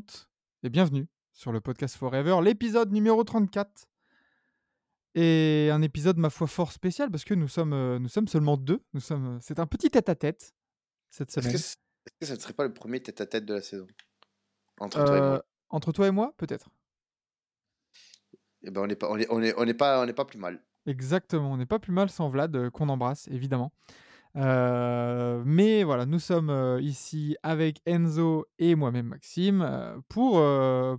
Toutes, et bienvenue sur le podcast Forever, l'épisode numéro 34. Et un épisode, ma foi, fort spécial parce que nous sommes, euh, nous sommes seulement deux. Nous sommes, euh, c'est un petit tête-à-tête cette Est-ce semaine. que, c- est-ce que ça ne serait pas le premier tête-à-tête de la saison? Entre toi et Euh, moi entre toi et moi, peut-être. Eh ben, on n'est pas, on est, on est, on est pas, on n'est pas plus mal. Exactement, on n'est pas plus mal sans Vlad, euh, qu'on embrasse, évidemment. Euh, mais voilà, nous sommes euh, ici avec Enzo et moi-même Maxime euh, pour,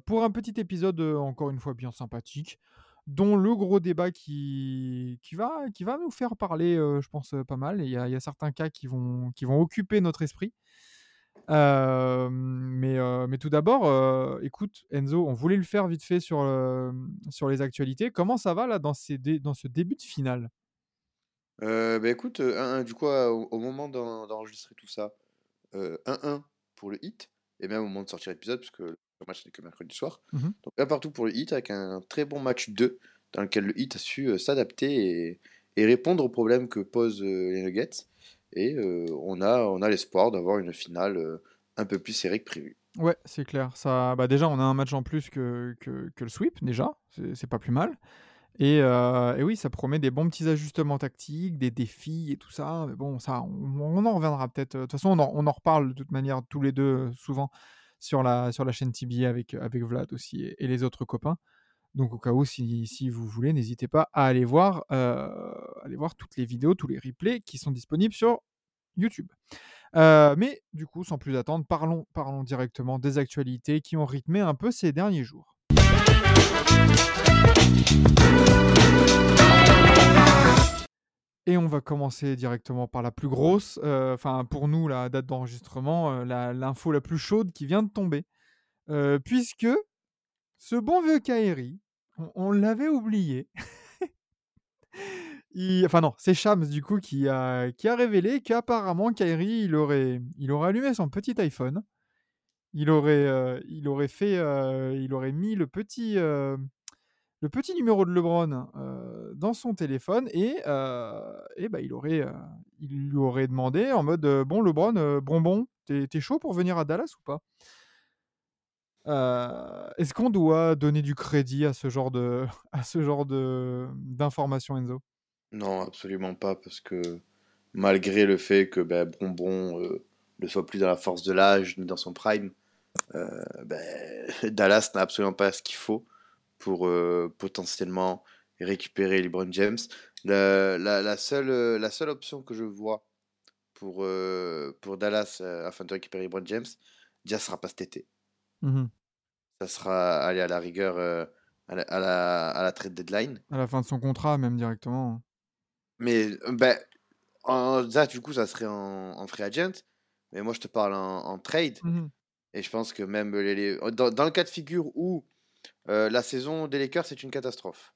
pour un petit épisode, encore une fois, bien sympathique, dont le gros débat qui, qui, va, qui va nous faire parler, je pense, pas mal. Il y, y a certains cas qui vont, qui vont occuper notre esprit. Mais, mais tout d'abord, écoute, Enzo, on voulait le faire vite fait sur, sur les actualités. Comment ça va là dans, ces dans ce début de finale? Euh, bah, écoute, euh, 1-1, du coup, euh, au, au moment d'en- d'enregistrer tout ça, euh, 1-1 pour le hit, et même au moment de sortir l'épisode, parce que le match n'est que mercredi soir. Mhm. Donc, un partout pour le hit, avec un très bon match 2, dans lequel le hit a su euh, s'adapter et, et répondre aux problèmes que posent euh, les Nuggets. Et euh, on a, on a l'espoir d'avoir une finale euh, un peu plus serrée que prévu. Ouais, c'est clair. Ça, bah déjà, on a un match en plus que, que, que le sweep, déjà. C'est c'est pas plus mal. Et, euh, et oui, ça promet des bons petits ajustements tactiques, des défis et tout ça. Mais bon, ça, on, en reviendra peut-être. De toute façon, on en, reparle de toute manière tous les deux euh, souvent sur la, sur la chaîne TBA avec, avec Vlad aussi et, les autres copains. Donc au cas où, si, si vous voulez, n'hésitez pas à aller voir, euh, aller voir toutes les vidéos, tous les replays qui sont disponibles sur YouTube. Euh, mais du coup, sans plus attendre, parlons, parlons directement des actualités qui ont rythmé un peu ces derniers jours. Et on va commencer directement par la plus grosse, euh, enfin pour nous, la date d'enregistrement, euh, l'info la, plus chaude qui vient de tomber. Euh, puisque ce bon vieux Kairi, on, l'avait oublié. Enfin non, c'est Shams du coup qui a, qui a révélé qu'apparemment Kairi, il aurait, il aurait allumé son petit iPhone. Il aurait, il aurait fait, il aurait mis le petit, le petit numéro de LeBron euh, dans son téléphone et, euh, et bah, il aurait, euh, il lui aurait demandé en mode bon LeBron, euh, bonbon, t'es chaud pour venir à Dallas ou pas? Est-ce qu'on doit donner du crédit à ce genre d'informations, Enzo? Non, absolument pas, parce que malgré le fait que ben, Bonbon ne soit plus dans la force de l'âge ni dans son prime, ben, Dallas n'a absolument pas ce qu'il faut pour euh, potentiellement récupérer LeBron James. La, la, la seule, euh, la seule option que je vois pour, euh, pour Dallas afin de récupérer LeBron James, déjà, sera pas cet été. Mhm. Ça sera aller à la rigueur à, la, à, la, à la trade deadline. À la fin de son contrat, même directement. Mais euh, ben, en, ça, du coup, ça serait en, en free agent. Mais moi, je te parle en, en trade. Mhm. Et je pense que même les, les- dans, dans le cas de figure où euh, la saison des Lakers, c'est une catastrophe.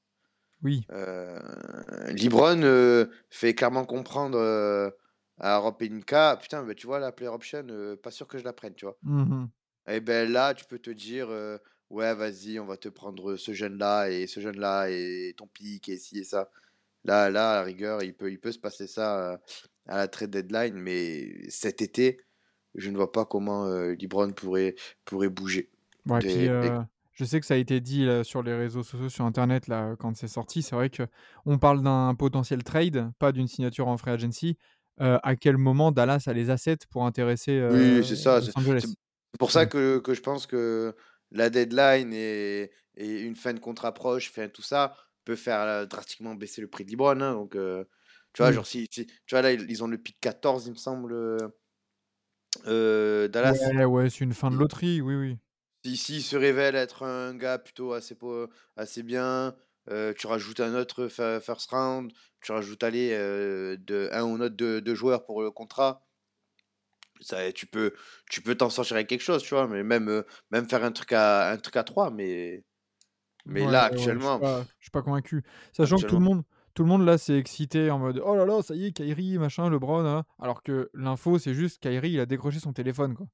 Oui. Euh, LeBron euh, fait clairement comprendre à Rob Pelinka, putain, ben, tu vois, la player option, pas sûr que je la prenne, tu vois. Mhm. Et ben là, tu peux te dire, ouais, vas-y, on va te prendre ce jeune-là et ce jeune-là et ton pic et ci et ça. Là, là, à la rigueur, il peut, il peut se passer ça à la trade deadline, mais cet été, je ne vois pas comment euh, LeBron pourrait, pourrait bouger. Ouais, puis, euh, je sais que ça a été dit là, sur les réseaux sociaux, sur Internet, là, quand c'est sorti. C'est vrai que on parle d'un potentiel trade, pas d'une signature en free agency. Euh, à quel moment Dallas a les assets pour intéresser euh, Oui, c'est ça. C'est pour ça que, que je pense que la deadline et, et une fin de contrat proche, fin, tout ça, peut faire euh, drastiquement baisser le prix de LeBron. hein. donc, euh, tu vois, Oui. genre, si, si- tu vois, là, ils, ont le pic 14, il me semble, Dallas. Ouais, ouais, c'est une fin de loterie, oui, oui. Si, s'il se révèle être un gars plutôt assez, assez bien, euh, tu rajoutes un autre first round, tu rajoutes aller euh, de un ou autre de, de joueurs pour le contrat. Ça, tu peux tu peux t'en sortir avec quelque chose, tu vois, mais même, euh, même faire un truc à un truc à 3, mais, mais Ouais, là ouais, je actuellement, suis pas, je suis pas convaincu. Sachant que tout le actuellement. monde, tout le monde là s'est excité en mode oh là là, ça y est, Kyrie, machin, LeBron, hein. Alors que l'info, c'est juste Kyrie, il a décroché son téléphone, quoi.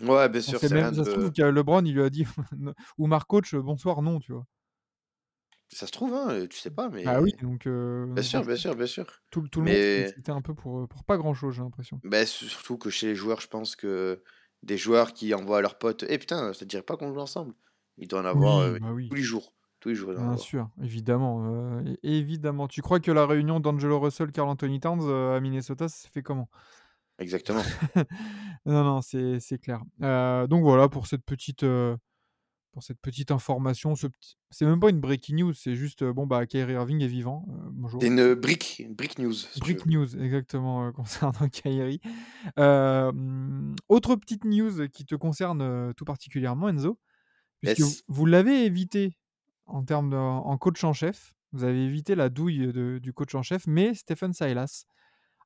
Ouais, bien On sûr, sait c'est rien ça se trouve que LeBron, il lui a dit ou Marc coach, bonsoir, non, tu vois. Ça se trouve, hein, tu sais pas, Bah oui, mais. donc euh, Bien donc sûr, bien sûr, bien sûr. tout, tout le monde s'est Mais excité un peu pour, euh, pour pas grand chose, j'ai l'impression. bah, surtout que chez les joueurs, je pense que des joueurs qui envoient à leurs potes, eh putain, ça te dirait pas qu'on joue ensemble? Il doit en avoir Oui, euh, bah oui. tous les jours. Tous les jours, en Bien avoir. sûr, évidemment, é évidemment. Tu crois que la réunion d'Angelo Russell, Karl Anthony Towns, à Minnesota, ça s'est fait comment? Exactement. Non, non, c'est clair. Heu, donc voilà pour cette petite, heu, pour cette petite information, ce c'est même pas une breaking news, c'est juste, heu, bon, bah, Kyrie Irving est vivant, heu, bonjour. C'est une brick, brick news. Break news, exactement, concernant Kyrie. Autre petite news qui te concerne, tout particulièrement Enzo, puisque vous l'avez évité en termes de en coach en chef. Vous avez évité la douille de du coach en chef, mais Stephen Silas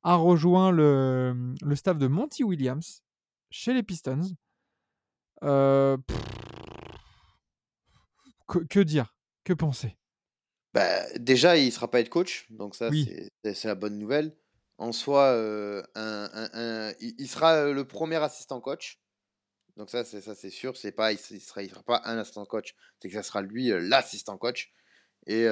a rejoint le, le staff de Monty Williams chez les Pistons. Heu, que que dire? Que penser? Bah, déjà, il sera pas head coach, donc ça, Oui. c'est la bonne nouvelle. En soi, heu, un un un il sera, heu, le premier assistant coach, donc ça, c'est ça, c'est sûr. C'est pas il sera il sera pas un assistant coach, c'est que ça sera lui, l'assistant coach et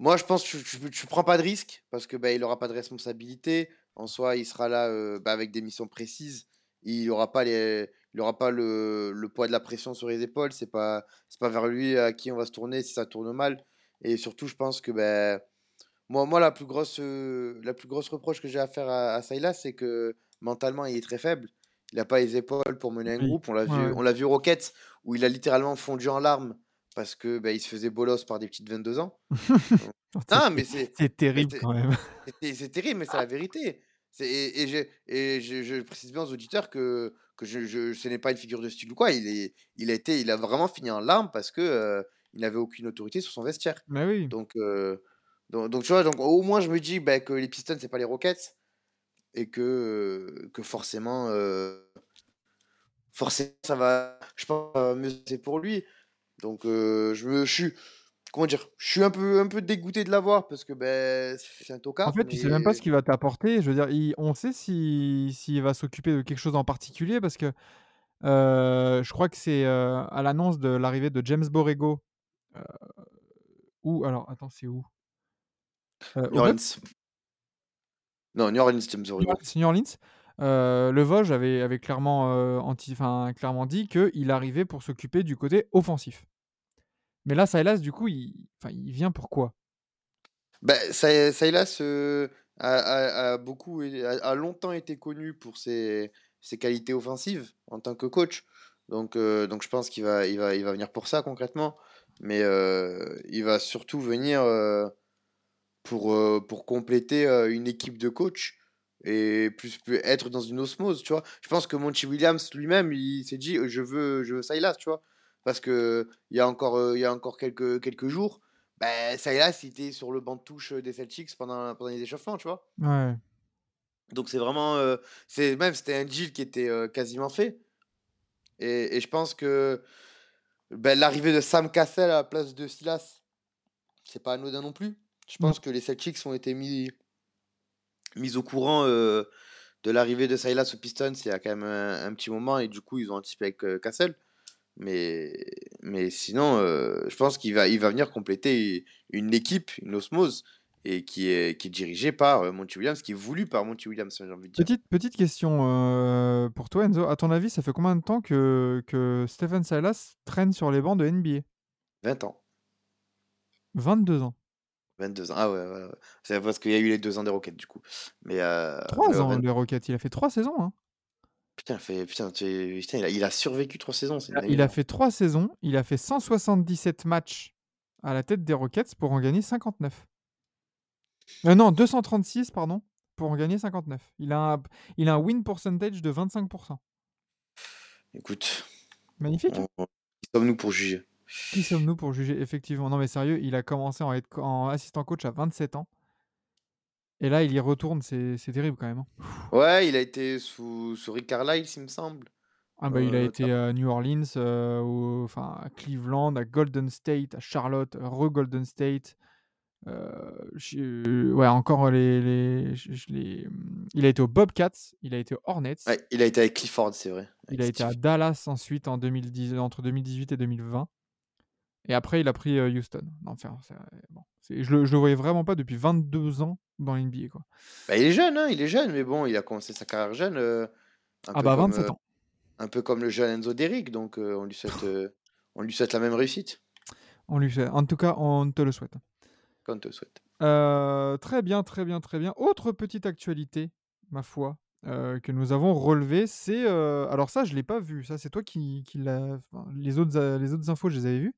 moi, je pense que tu tu tu prends pas de risque parce que, bah, il aura pas de responsabilité. En soi, il sera là, heu, bah, avec des missions précises. Il aura pas les il aura pas le le poids de la pression sur les épaules. C'est pas c'est pas vers lui à qui on va se tourner si ça tourne mal et surtout, je pense que, bah, moi moi, la plus grosse, heu, la plus grosse reproche que j'ai à faire à à Silas, c'est que mentalement, il est très faible. Il a pas les épaules pour mener un groupe. On l'a Ouais, vu on l'a vu aux Rockets où il a littéralement fondu en larmes parce que, bah, il se faisait bolos par des petites 22 ans. C'est non, mais c'est c'est mais terrible c'est quand même. c'est c'est terrible, mais c'est la vérité. C'est et et je et je je précise bien aux auditeurs que que je je ce n'est pas une figure de style ou quoi. Il est il a été il a vraiment fini en larmes parce que, il n'avait aucune autorité sur son vestiaire. Bah oui. Donc donc donc tu vois? Donc au moins je me dis, bah, que les Pistons, c'est pas les Rockets et que, que forcément, forcément ça va je pense, mieux se passer pour lui. Donc heu, je suis comment dire? Je suis un peu un peu dégoûté de l'avoir parce que, beh, c'est un En tocard, fait, tu sais même pas ce mais qu'il va t'apporter. Je veux dire, il on sait si s'il va s'occuper de quelque chose en particulier parce que, heu, je crois que c'est, heu, à l'annonce de l'arrivée de James Borrego, heu, où alors attends, c'est où? New? Orleans. Non, New Orleans, James New Orleans, Borrego. c'est New Orleans? Heu, le Vosges avait avait clairement, dit qu'il arrivait pour s'occuper du côté offensif. Mais là, Silas, du coup, il vient pour quoi? Bah, heu, a beaucoup a longtemps été connu pour ses qualités offensives en tant que coach. Donc donc je pense qu'il va venir pour ça concrètement. Mais il va surtout venir, pour, pour compléter, une équipe de coach et plus être dans une osmose, tu vois? Je pense que Monty Williams lui-même, il s'est dit: «Je veux je veux Silas», tu vois? Parce qu'il y a encore, heu, il y a encore quelques quelques jours, bah, Silas, il était sur le banc de touche, des Celtics pendant pendant les échauffements, tu vois? Ouais. Donc c'est vraiment, heu, c'est même c'était un deal qui était, heu, quasiment fait et et je pense que, bah, l'arrivée de Sam Cassell à la place de Silas, c'est pas anodin non plus. Je pense que les Celtics ont été mis mis au courant, de l'arrivée de Silas aux Pistons il y a quand même un un petit moment et du coup, ils ont anticipé avec, heu, Cassell. Mais mais sinon, je pense qu'il va il va venir compléter une équipe, une osmose et qui est qui est dirigée par, Monty Williams, qui est voulu par Monty Williams, j'ai envie de dire. Petite petite question, pour toi Enzo. À ton avis, ça fait combien de temps que que Stephen Silas traîne sur les bancs de NBA? 20 ans, 22 ans. 22 ans. Ah ouais, ouais, ouais. C'est parce qu'il y a eu les 2 ans des Rockets du coup. Mais mais 3 ouais, ans 20 les Rockets, il a fait 3 saisons, hein. putain, fait putain, tu putain, il a il a survécu 3 saisons, c'est Il a il fait 3 saisons, il a fait 177 matchs à la tête des Rockets pour en gagner 59. Heu, non, 236 pardon, pour en gagner 59. Il a un il a un win percentage de 25% Écoute, Magnifique, hein? on qui sommes-nous pour juger? Qui sommes-nous pour juger? Effectivement Non mais sérieux, il a commencé en, être co- en assistant coach à 27 ans. Et là, il y retourne, c'est terrible quand même. hein. Ouais, il a été sous, sous Rick Carlisle, il me semble. Ah bah, il a Euh, été à New Orleans, euh, au- enfin à Cleveland, à Golden State, à Charlotte, re-Golden State. Euh, je- ouais, encore les, les, je- les- Il a été aux Bobcats, il a été aux Hornets, Ouais, il a été avec Clifford, c'est vrai. il a été à. Dallas ensuite en 2010, entre 2018 et 2020. Et après, il a pris Houston. Non, enfin, bon, je, le, je le voyais vraiment pas depuis 22 ans dans l'NBA. Quoi. Bah, il est jeune, hein, il est jeune, mais bon, il a commencé sa carrière jeune. euh, un, Ah peu bah, comme, 27 euh, ans. un peu comme le jeune Enzo Derrick, donc euh, on, lui souhaite, on lui souhaite la même réussite. On lui fait. En tout cas, on te le souhaite. On te le souhaite. Très bien, très bien, très bien. Autre petite actualité, ma foi, euh, que nous avons relevée, c'est... euh, alors ça, je ne l'ai pas vu. Ça, c'est toi qui, qui l'as... enfin, les, autres, les autres infos, je les avais vues.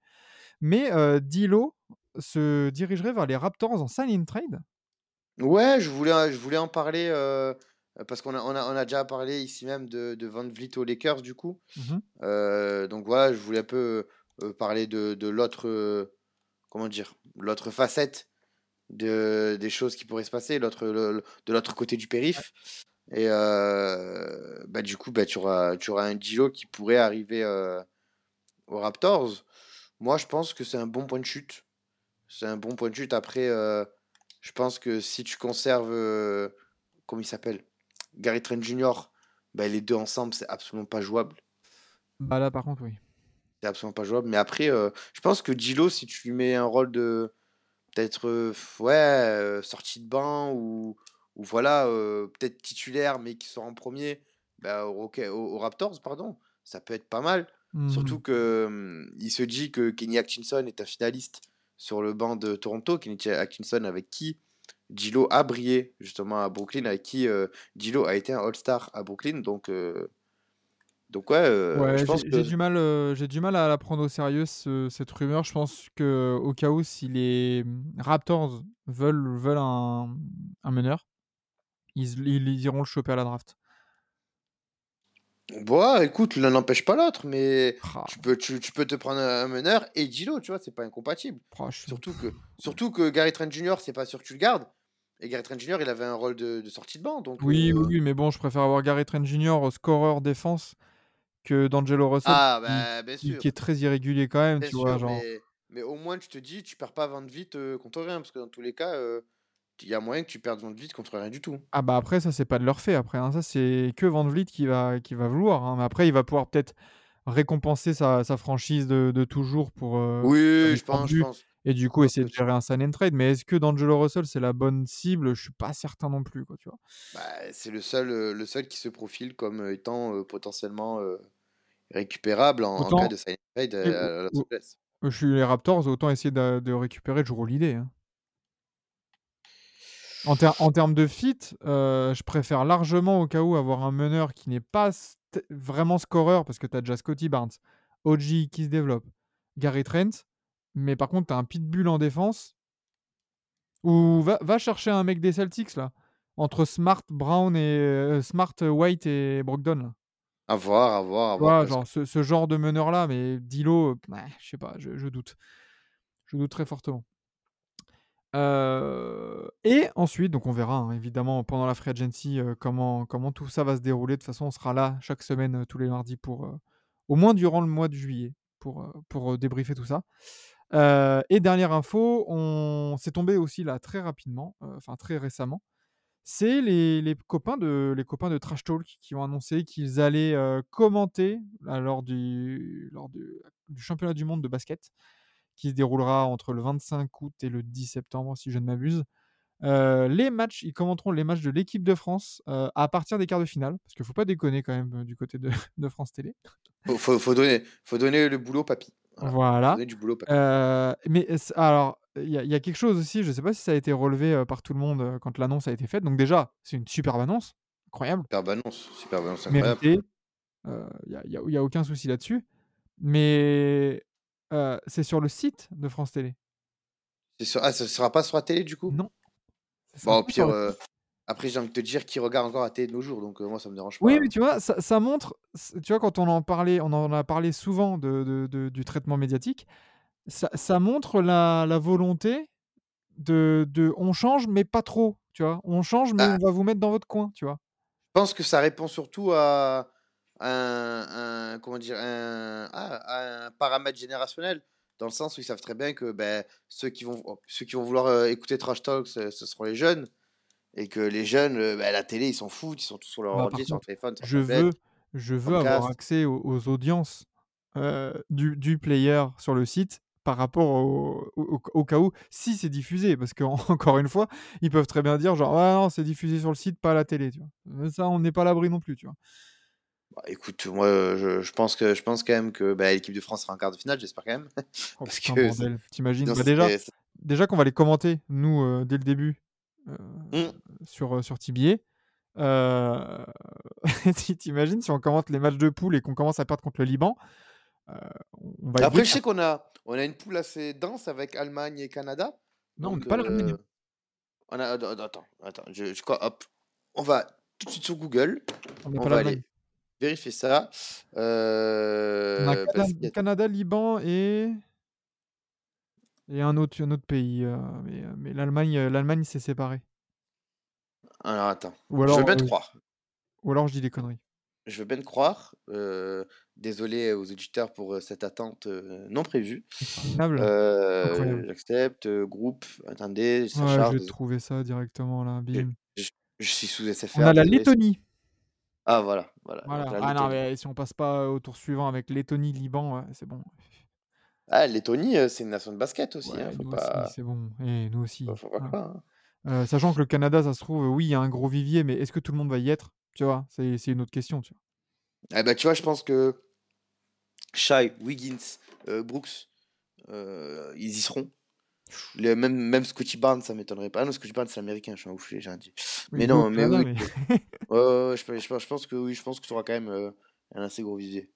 Mais euh, Dilo se dirigerait vers les Raptors en sign-in trade? Ouais, je voulais, je voulais en parler euh, parce qu'on a, on a, on a déjà parlé ici même de, de Van Vliet aux Lakers, du coup. Euh, donc voilà, je voulais un peu parler de, de l'autre, comment dire, l'autre facette de, des choses qui pourraient se passer, l'autre, de l'autre côté du périph. Et euh, bah, du coup, bah, tu auras, tu auras un Gilo qui pourrait arriver euh, aux Raptors. Moi, je pense que c'est un bon point de chute. C'est un bon point de chute. Après, euh, je pense que si tu conserves, euh, comment il s'appelle? Gary Trent Jr., bah, les deux ensemble, c'est absolument pas jouable. Bah là, par contre, oui. C'est absolument pas jouable. Mais après, euh, je pense que Gilo, si tu lui mets un rôle de peut-être ouais, sortie de banc ou, ou voilà, peut-être titulaire, mais qui sort en premier bah, au, au- Raptors, pardon, ça peut être pas mal. Surtout Mhm. que hum, il se dit que Kenny Atkinson est un finaliste sur le banc de Toronto. Kenny Atkinson avec qui Gilo a brillé justement à Brooklyn, avec qui euh, Gilo a été un All-Star à Brooklyn. Donc, euh, donc ouais, euh, Ouais, je j'ai du mal, euh, j'ai du mal à la prendre au sérieux ce- cette rumeur. Je pense que au cas où si les Raptors veulent veulent un, un meneur, ils, ils, ils iront le choper à la draft. Bon, écoute, l'un n'empêche pas l'autre, mais Ah, tu peux, tu, tu peux te prendre un meneur et Gilo, tu vois, c'est pas incompatible. ah, je suis- Surtout que, surtout que Gary Trent Jr., c'est pas sûr que tu le gardes. Et Gary Trent Jr., il avait un rôle de, de sortie de banc. Donc, Oui, euh, oui, oui, mais bon, je préfère avoir Gary Trent Jr. scoreur défense que d'Angelo Russell Ah, qui, bah, bien sûr. qui est très irrégulier quand même, Bien tu sûr, vois, genre. mais, mais au moins tu te dis, tu perds pas Van vite contre rien, parce que dans tous les cas, euh, il y a moyen que tu perdes Van vite contre rien du tout. Ah bah après ça c'est pas de leur fait après, hein. ça c'est que Van Vliet qui va qui va vouloir. hein. Mais après il va pouvoir peut-être récompenser sa, sa franchise de, de toujours pour euh, Oui, je pense, je tendus. pense. Et du coup, essayer de gérer un sign and trade. Mais est-ce que D'Angelo Russell, c'est la bonne cible? Je suis pas certain non plus, quoi, tu vois. Bah, c'est le seul, euh, le seul qui se profile comme euh, étant euh, potentiellement récupérable en, cas de sign trade Et- à, à Los ou- Angeles. Je suis les Raptors, autant essayer de, de récupérer Jrue Holiday. hein. En, ter- en termes de fit, euh, je préfère largement au cas où avoir un meneur qui n'est pas vraiment scoreur, parce que tu as déjà Scotty Barnes, OG qui se développe, Gary Trent, mais par contre tu as un pitbull en défense. Ou va, va chercher un mec des Celtics là, entre Smart, Brown et euh, Smart, White et Brogdon. Là. À voir, à voir, à voir. ce, ce genre de meneur-là, mais Dilo, euh, ouais, je sais pas, je, je doute. Je doute très fortement. Euh, et ensuite, donc on verra hein, évidemment pendant la free agency euh, comment, comment tout ça va se dérouler. De toute façon, on sera là chaque semaine, euh, tous les mardis, pour au moins durant le mois de juillet, pour, pour débriefer tout ça. Et dernière info, on s'est tombé aussi là très rapidement, enfin très récemment. C'est les, les copains de les copains de Trash Talk qui ont annoncé qu'ils allaient commenter lors du lors du championnat du monde de basket qui se déroulera entre le 25 août et le 10 septembre si je ne m'abuse. Euh, les matchs, ils commenteront les matchs de l'équipe de France euh, à partir des quarts de finale parce qu'il faut pas déconner quand même euh, du côté de, de France Télé. Faut, faut, faut donner, faut donner le boulot papy. Voilà. Voilà. Du boulot papy. Mais alors, il y, a- il y a quelque chose aussi, je ne sais pas si ça a été relevé par tout le monde quand l'annonce a été faite. Donc déjà, c'est une superbe annonce, incroyable, Superbe annonce, superbe annonce incroyable. Il n'y a, y a- y a aucun souci là-dessus. Mais euh, c'est sur le site de France Télé. Sur- Ah, ça sera pas sur la télé du coup? Non. Bon, au pire, euh. Après, j'ai envie de te dire qui regarde encore la télé de nos jours, donc euh, moi, ça me dérange pas. Oui, mais tu vois, ça, ça montre, tu vois, quand on en parlait, on en a parlé souvent de, de- de- du traitement médiatique, ça, ça montre la, la volonté de, de, on change, mais pas trop, tu vois? On change, mais Ah, on va vous mettre dans votre coin, tu vois? je pense que ça répond surtout à un, un- comment dire, un, ah, un paramètre générationnel, dans le sens où ils savent très bien que ben, ceux, qui vont, ceux qui vont vouloir euh, écouter Trash Talk, ce, ce seront les jeunes, et que les jeunes, euh, ben, la télé, ils s'en foutent, ils sont tous sur leur Bah, ordi, sur leur téléphone, je veux, je veux avoir accès aux, aux audiences euh, du, du player sur le site par rapport au, au- au cas où, si c'est diffusé, parce qu'encore une fois, ils peuvent très bien dire genre, ah non, c'est diffusé sur le site, pas à la télé, tu vois. Ça, on n'est pas à l'abri non plus, tu vois. Bah, écoute, moi, euh, je, je pense que je pense quand même que ben, l'équipe de France sera en quart de finale, j'espère quand même, Oh parce putain, que t'imagines? Bah, déjà, qu'on va les commenter, nous, euh, dès le début, euh, Hmm. sur, euh, sur Tibier. Ti- T'imagines si on commente les matchs de poule et qu'on commence à perdre contre le Liban on on va Après, je sais qu'on a, on a une poule assez dense avec Allemagne et Canada. Non, on Donc, n'est pas l'Allemagne. on a, attends, attends, attends, je, je crois, hop, on va tout de suite sur Google, On on va aller vérifier ça. On a Euh, a- Canada, Liban et et un autre, un autre pays. euh, mais euh, mais l'Allemagne, l'Allemagne s'est séparée. Alors, attends, Ou je veux bien te croire. ou alors je dis des conneries. Je veux bien te croire. euh, désolé aux auditeurs pour cette attente non prévue. Euh. J'accepte. groupe, attendez, ça Ouais, je vais trouver ça directement là. Je, Bim. je- je suis sous SFR. On a la. Lettonie. Ah, voilà, voilà. Voilà. Donc, la Ah non, Lettonie. mais si on passe pas au tour suivant avec Lettonie, Liban, ouais, c'est bon. Ah, Lettonie, euh, c'est une nation de basket aussi. hein, Ouais, faut nous pas, aussi, c'est bon. Et nous aussi. faut, faut pas hein. croire. hein. Euh, sachant que le Canada, ça se trouve, oui, il y a un gros vivier, mais est-ce que tout le monde va y être? Tu vois, c'est c'est une autre question. Tu vois. Eh ben, tu vois, je pense que Shai, Wiggins, euh, Brooks, euh, ils y seront. Le, même, même Scotty Barnes, ça m'étonnerait pas. Ah non, Scotty Barnes, c'est américain, je suis un ouf, j'ai un dit. Mais non, mais oui. mais- je, pense- je pense- je pense que oui, je pense que tu auras quand même euh, un assez gros visier.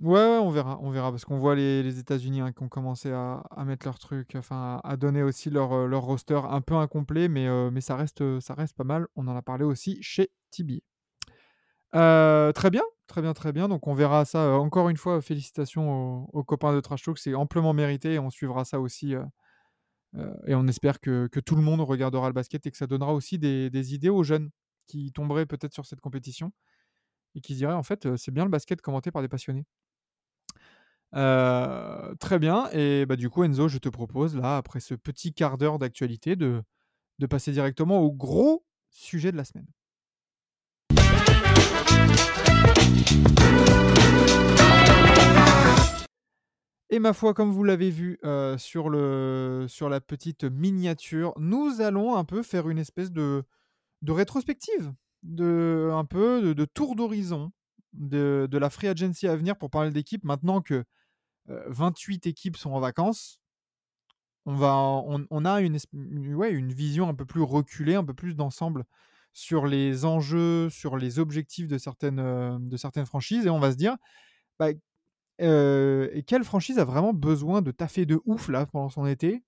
Ouais, ouais, on verra, on verra, parce qu'on voit les, les États-Unis hein, qui ont commencé à, à mettre leur truc, enfin à, à donner aussi leur, euh, leur roster un peu incomplet, mais, euh, mais ça, reste, ça reste pas mal. On en a parlé aussi chez Tibi. Euh, très bien, très bien, très bien. Donc on verra ça. euh, encore une fois, félicitations aux, aux copains de Trash Talk, c'est amplement mérité et on suivra ça aussi. Euh, et on espère que, que tout le monde regardera le basket et que ça donnera aussi des, des idées aux jeunes qui tomberaient peut-être sur cette compétition et qui diraient en fait, euh, c'est bien le basket commenté par des passionnés. Euh, très bien. Et bah, du coup, Enzo, je te propose, là, après ce petit quart d'heure d'actualité, de, de passer directement au gros sujet de la semaine. Et ma foi, comme vous l'avez vu euh, sur, le, sur la petite miniature, nous allons un peu faire une espèce de, de rétrospective, de, un peu de, tour d'horizon de, de la free agency à venir pour parler d'équipe. Maintenant que euh, 28 équipes sont en vacances, on, va, on, a une- ouais, une vision un peu plus reculée, un peu plus d'ensemble sur les enjeux, sur les objectifs de certaines, euh, de certaines franchises, et on va se dire, bah, euh, et quelle franchise a vraiment besoin de taffer de ouf là pendant son été?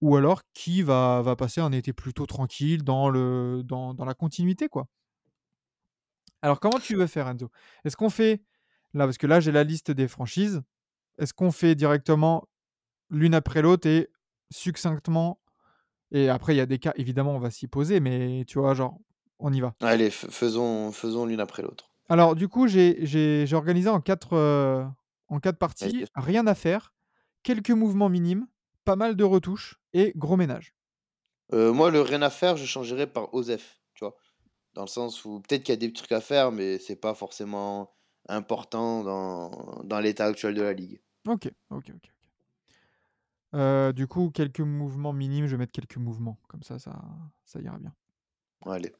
Ou alors qui va, va passer un été plutôt tranquille dans, le, dans, dans la continuité quoi? Alors comment tu veux faire Enzo? Est-ce qu'on fait là parce que là j'ai la liste des franchises. Est-ce qu'on fait directement l'une après l'autre et succinctement? Et après il y a des cas évidemment on va s'y poser mais tu vois genre on y va. Allez, faisons, faisons l'une après l'autre. Alors du coup j'ai organisé en quatre, euh, en quatre parties, Vas-y. rien à faire, quelques mouvements minimes, pas mal de retouches et gros ménage. Euh, moi, le rien à faire, je changerais par Osef, tu vois? Dans le sens où peut-être qu'il y a des trucs à faire, mais c'est pas forcément important dans, dans l'état actuel de la ligue. Ok, ok, ok. Euh, du coup, quelques mouvements minimes, je vais mettre quelques mouvements, comme ça, ça, ça ira bien. Allez.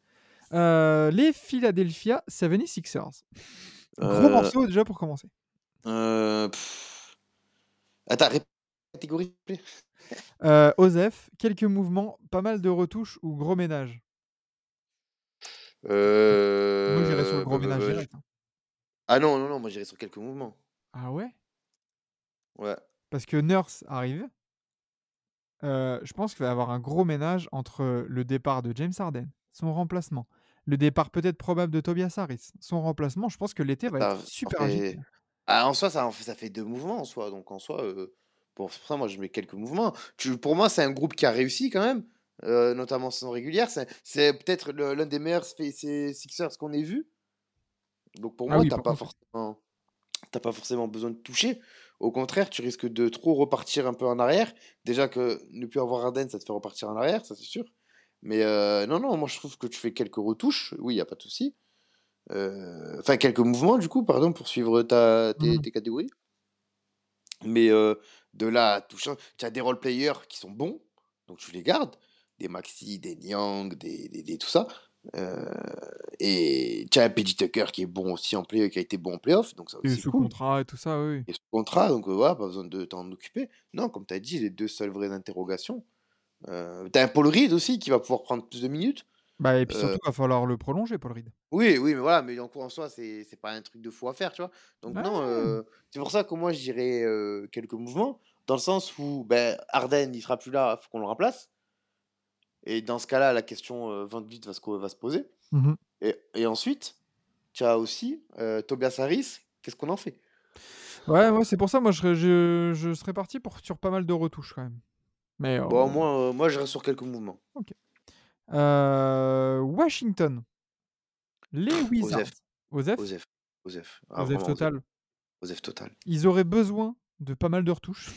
Euh, les Philadelphia 76ers. Gros morceau déjà pour commencer. Euh, pff. Attends, catégorie. Euh, Osef, quelques mouvements, pas mal de retouches ou gros ménage. Moi, j'irais sur le Euh, gros bah, bah, ménage bah, direct. hein. Ah non, non, non, moi j'irais sur quelques mouvements. Ah ouais? Ouais. Parce que Nurse arrive. Euh, je pense qu'il va y avoir un gros ménage entre le départ de James Harden, son remplacement. Le départ peut-être probable de Tobias Harris, son remplacement. Je pense que l'été va être super agité. Ah, en soi, ça, en fait- ça fait deux mouvements en soi. Donc en soi, euh, pour ça, moi, je mets quelques mouvements. Tu- pour moi, c'est un groupe qui a réussi quand même, euh, notamment en saison régulière. C'est peut-être l'un des meilleurs Sixers qu'on ait vu. Donc pour Ah moi, oui, t'as pas forcément, t'as pas forcément besoin de toucher. Au contraire, tu risques de trop repartir un peu en arrière. Déjà que ne plus avoir Arden, ça te fait repartir en arrière, ça c'est sûr. Mais euh, non, non, moi je trouve que tu fais quelques retouches. Oui, il n'y a pas de souci. Euh, Enfin, quelques mouvements, du coup, pardon, pour suivre ta, tes, Mhm. tes catégories. Mais euh, de là à tout changer, tu as des role-players qui sont bons, donc tu les gardes. Des Maxi, des Niang, des, des, des- tout ça. Euh, et tu as un PJ Tucker qui est bon aussi en play, qui a été bon en playoff, donc ça Et aussi sous cool. contrat et tout ça, oui. Et sous contrat, donc voilà, pas besoin de t'en occuper. Non, comme tu as dit, les deux seules vraies interrogations. Euh, tu as un Paul Reed aussi qui va pouvoir prendre plus de minutes. Bah, et puis surtout, il va falloir le prolonger, Paul Reed. Oui, oui, mais voilà, mais en, en soi, c'est c'est pas un truc de fou à faire, tu vois? Donc, non, Ouais. euh, c'est pour ça que moi, je dirais quelques mouvements, dans le sens où ben, Arden, il sera plus là, faut qu'on le remplace. Et dans ce cas-là, la question euh, Van Vliet va se, va se poser. Mhm. Et, et ensuite, tu as aussi euh, Tobias Harris, qu'est-ce qu'on en fait? Ouais, ouais, c'est pour ça, moi, je, serais- je, je serais parti pour, sur pas mal de retouches quand même. Mais euh, Bon, moi, euh, moi, je reste sur quelques mouvements. Euh, Washington, les Wizards, Osef, Osef? Ah, Osef total, Osef total. ils auraient besoin de pas mal de retouches.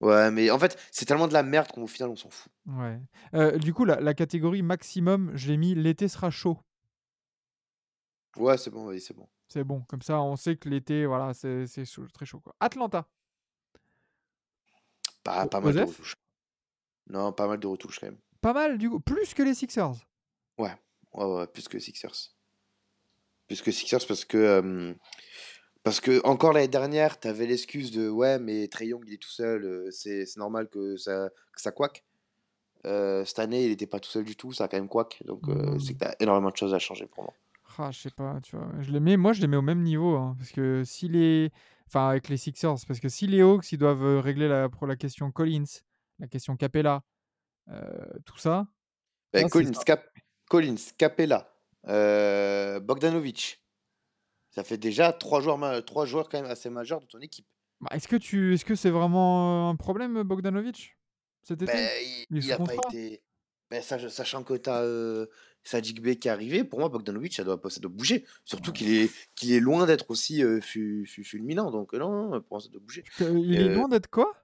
Ouais, mais en fait, c'est tellement de la merde qu'au final, on s'en fout. Ouais. Euh, du coup, la, la catégorie maximum, je l'ai mis l'été sera chaud. Ouais, c'est bon, oui, c'est bon. C'est bon, comme ça, on sait que l'été, voilà, c'est très chaud. Quoi. Atlanta, Pas, pas mal de retouches. Non, pas mal de retouches quand même. Pas mal, du coup, plus que les Sixers. Ouais, ouais, ouais, plus que Sixers. Plus que Sixers parce que. euh, parce que, encore l'année dernière, t'avais l'excuse de ouais, mais Trey Young, il est tout seul, euh, c'est normal que ça, que ça couac. Euh, cette année, il était pas tout seul du tout, ça a quand même couac. Donc, euh, Mhm. c'est que t'as énormément de choses à changer pour moi. Ah, je sais pas, tu vois. Je les mets, moi, je les mets au même niveau. hein, parce que si les. Enfin, avec les Sixers, parce que si les Hawks, ils doivent régler la, pour la question Collins, la question Capella, tout ça. C'est Collins, ça. Cap- Collins, Capella, euh, Bogdanovic. Ça fait déjà trois joueurs, trois joueurs quand même assez majeurs de ton équipe. Bah, est-ce que tu, est-ce que c'est vraiment euh, un problème, Bogdanovic, cet été? Ben, il, a pas été. Ben, sach- sachant que tu as euh, qui est arrivé, pour moi, Bogdanovic, ça doit, ça doit bouger. Surtout qu'il est, qu'il est loin d'être aussi euh, fu- fu- fulminant. Donc, euh, non, non, pour moi, ça doit bouger. Il est Euh, loin d'être quoi?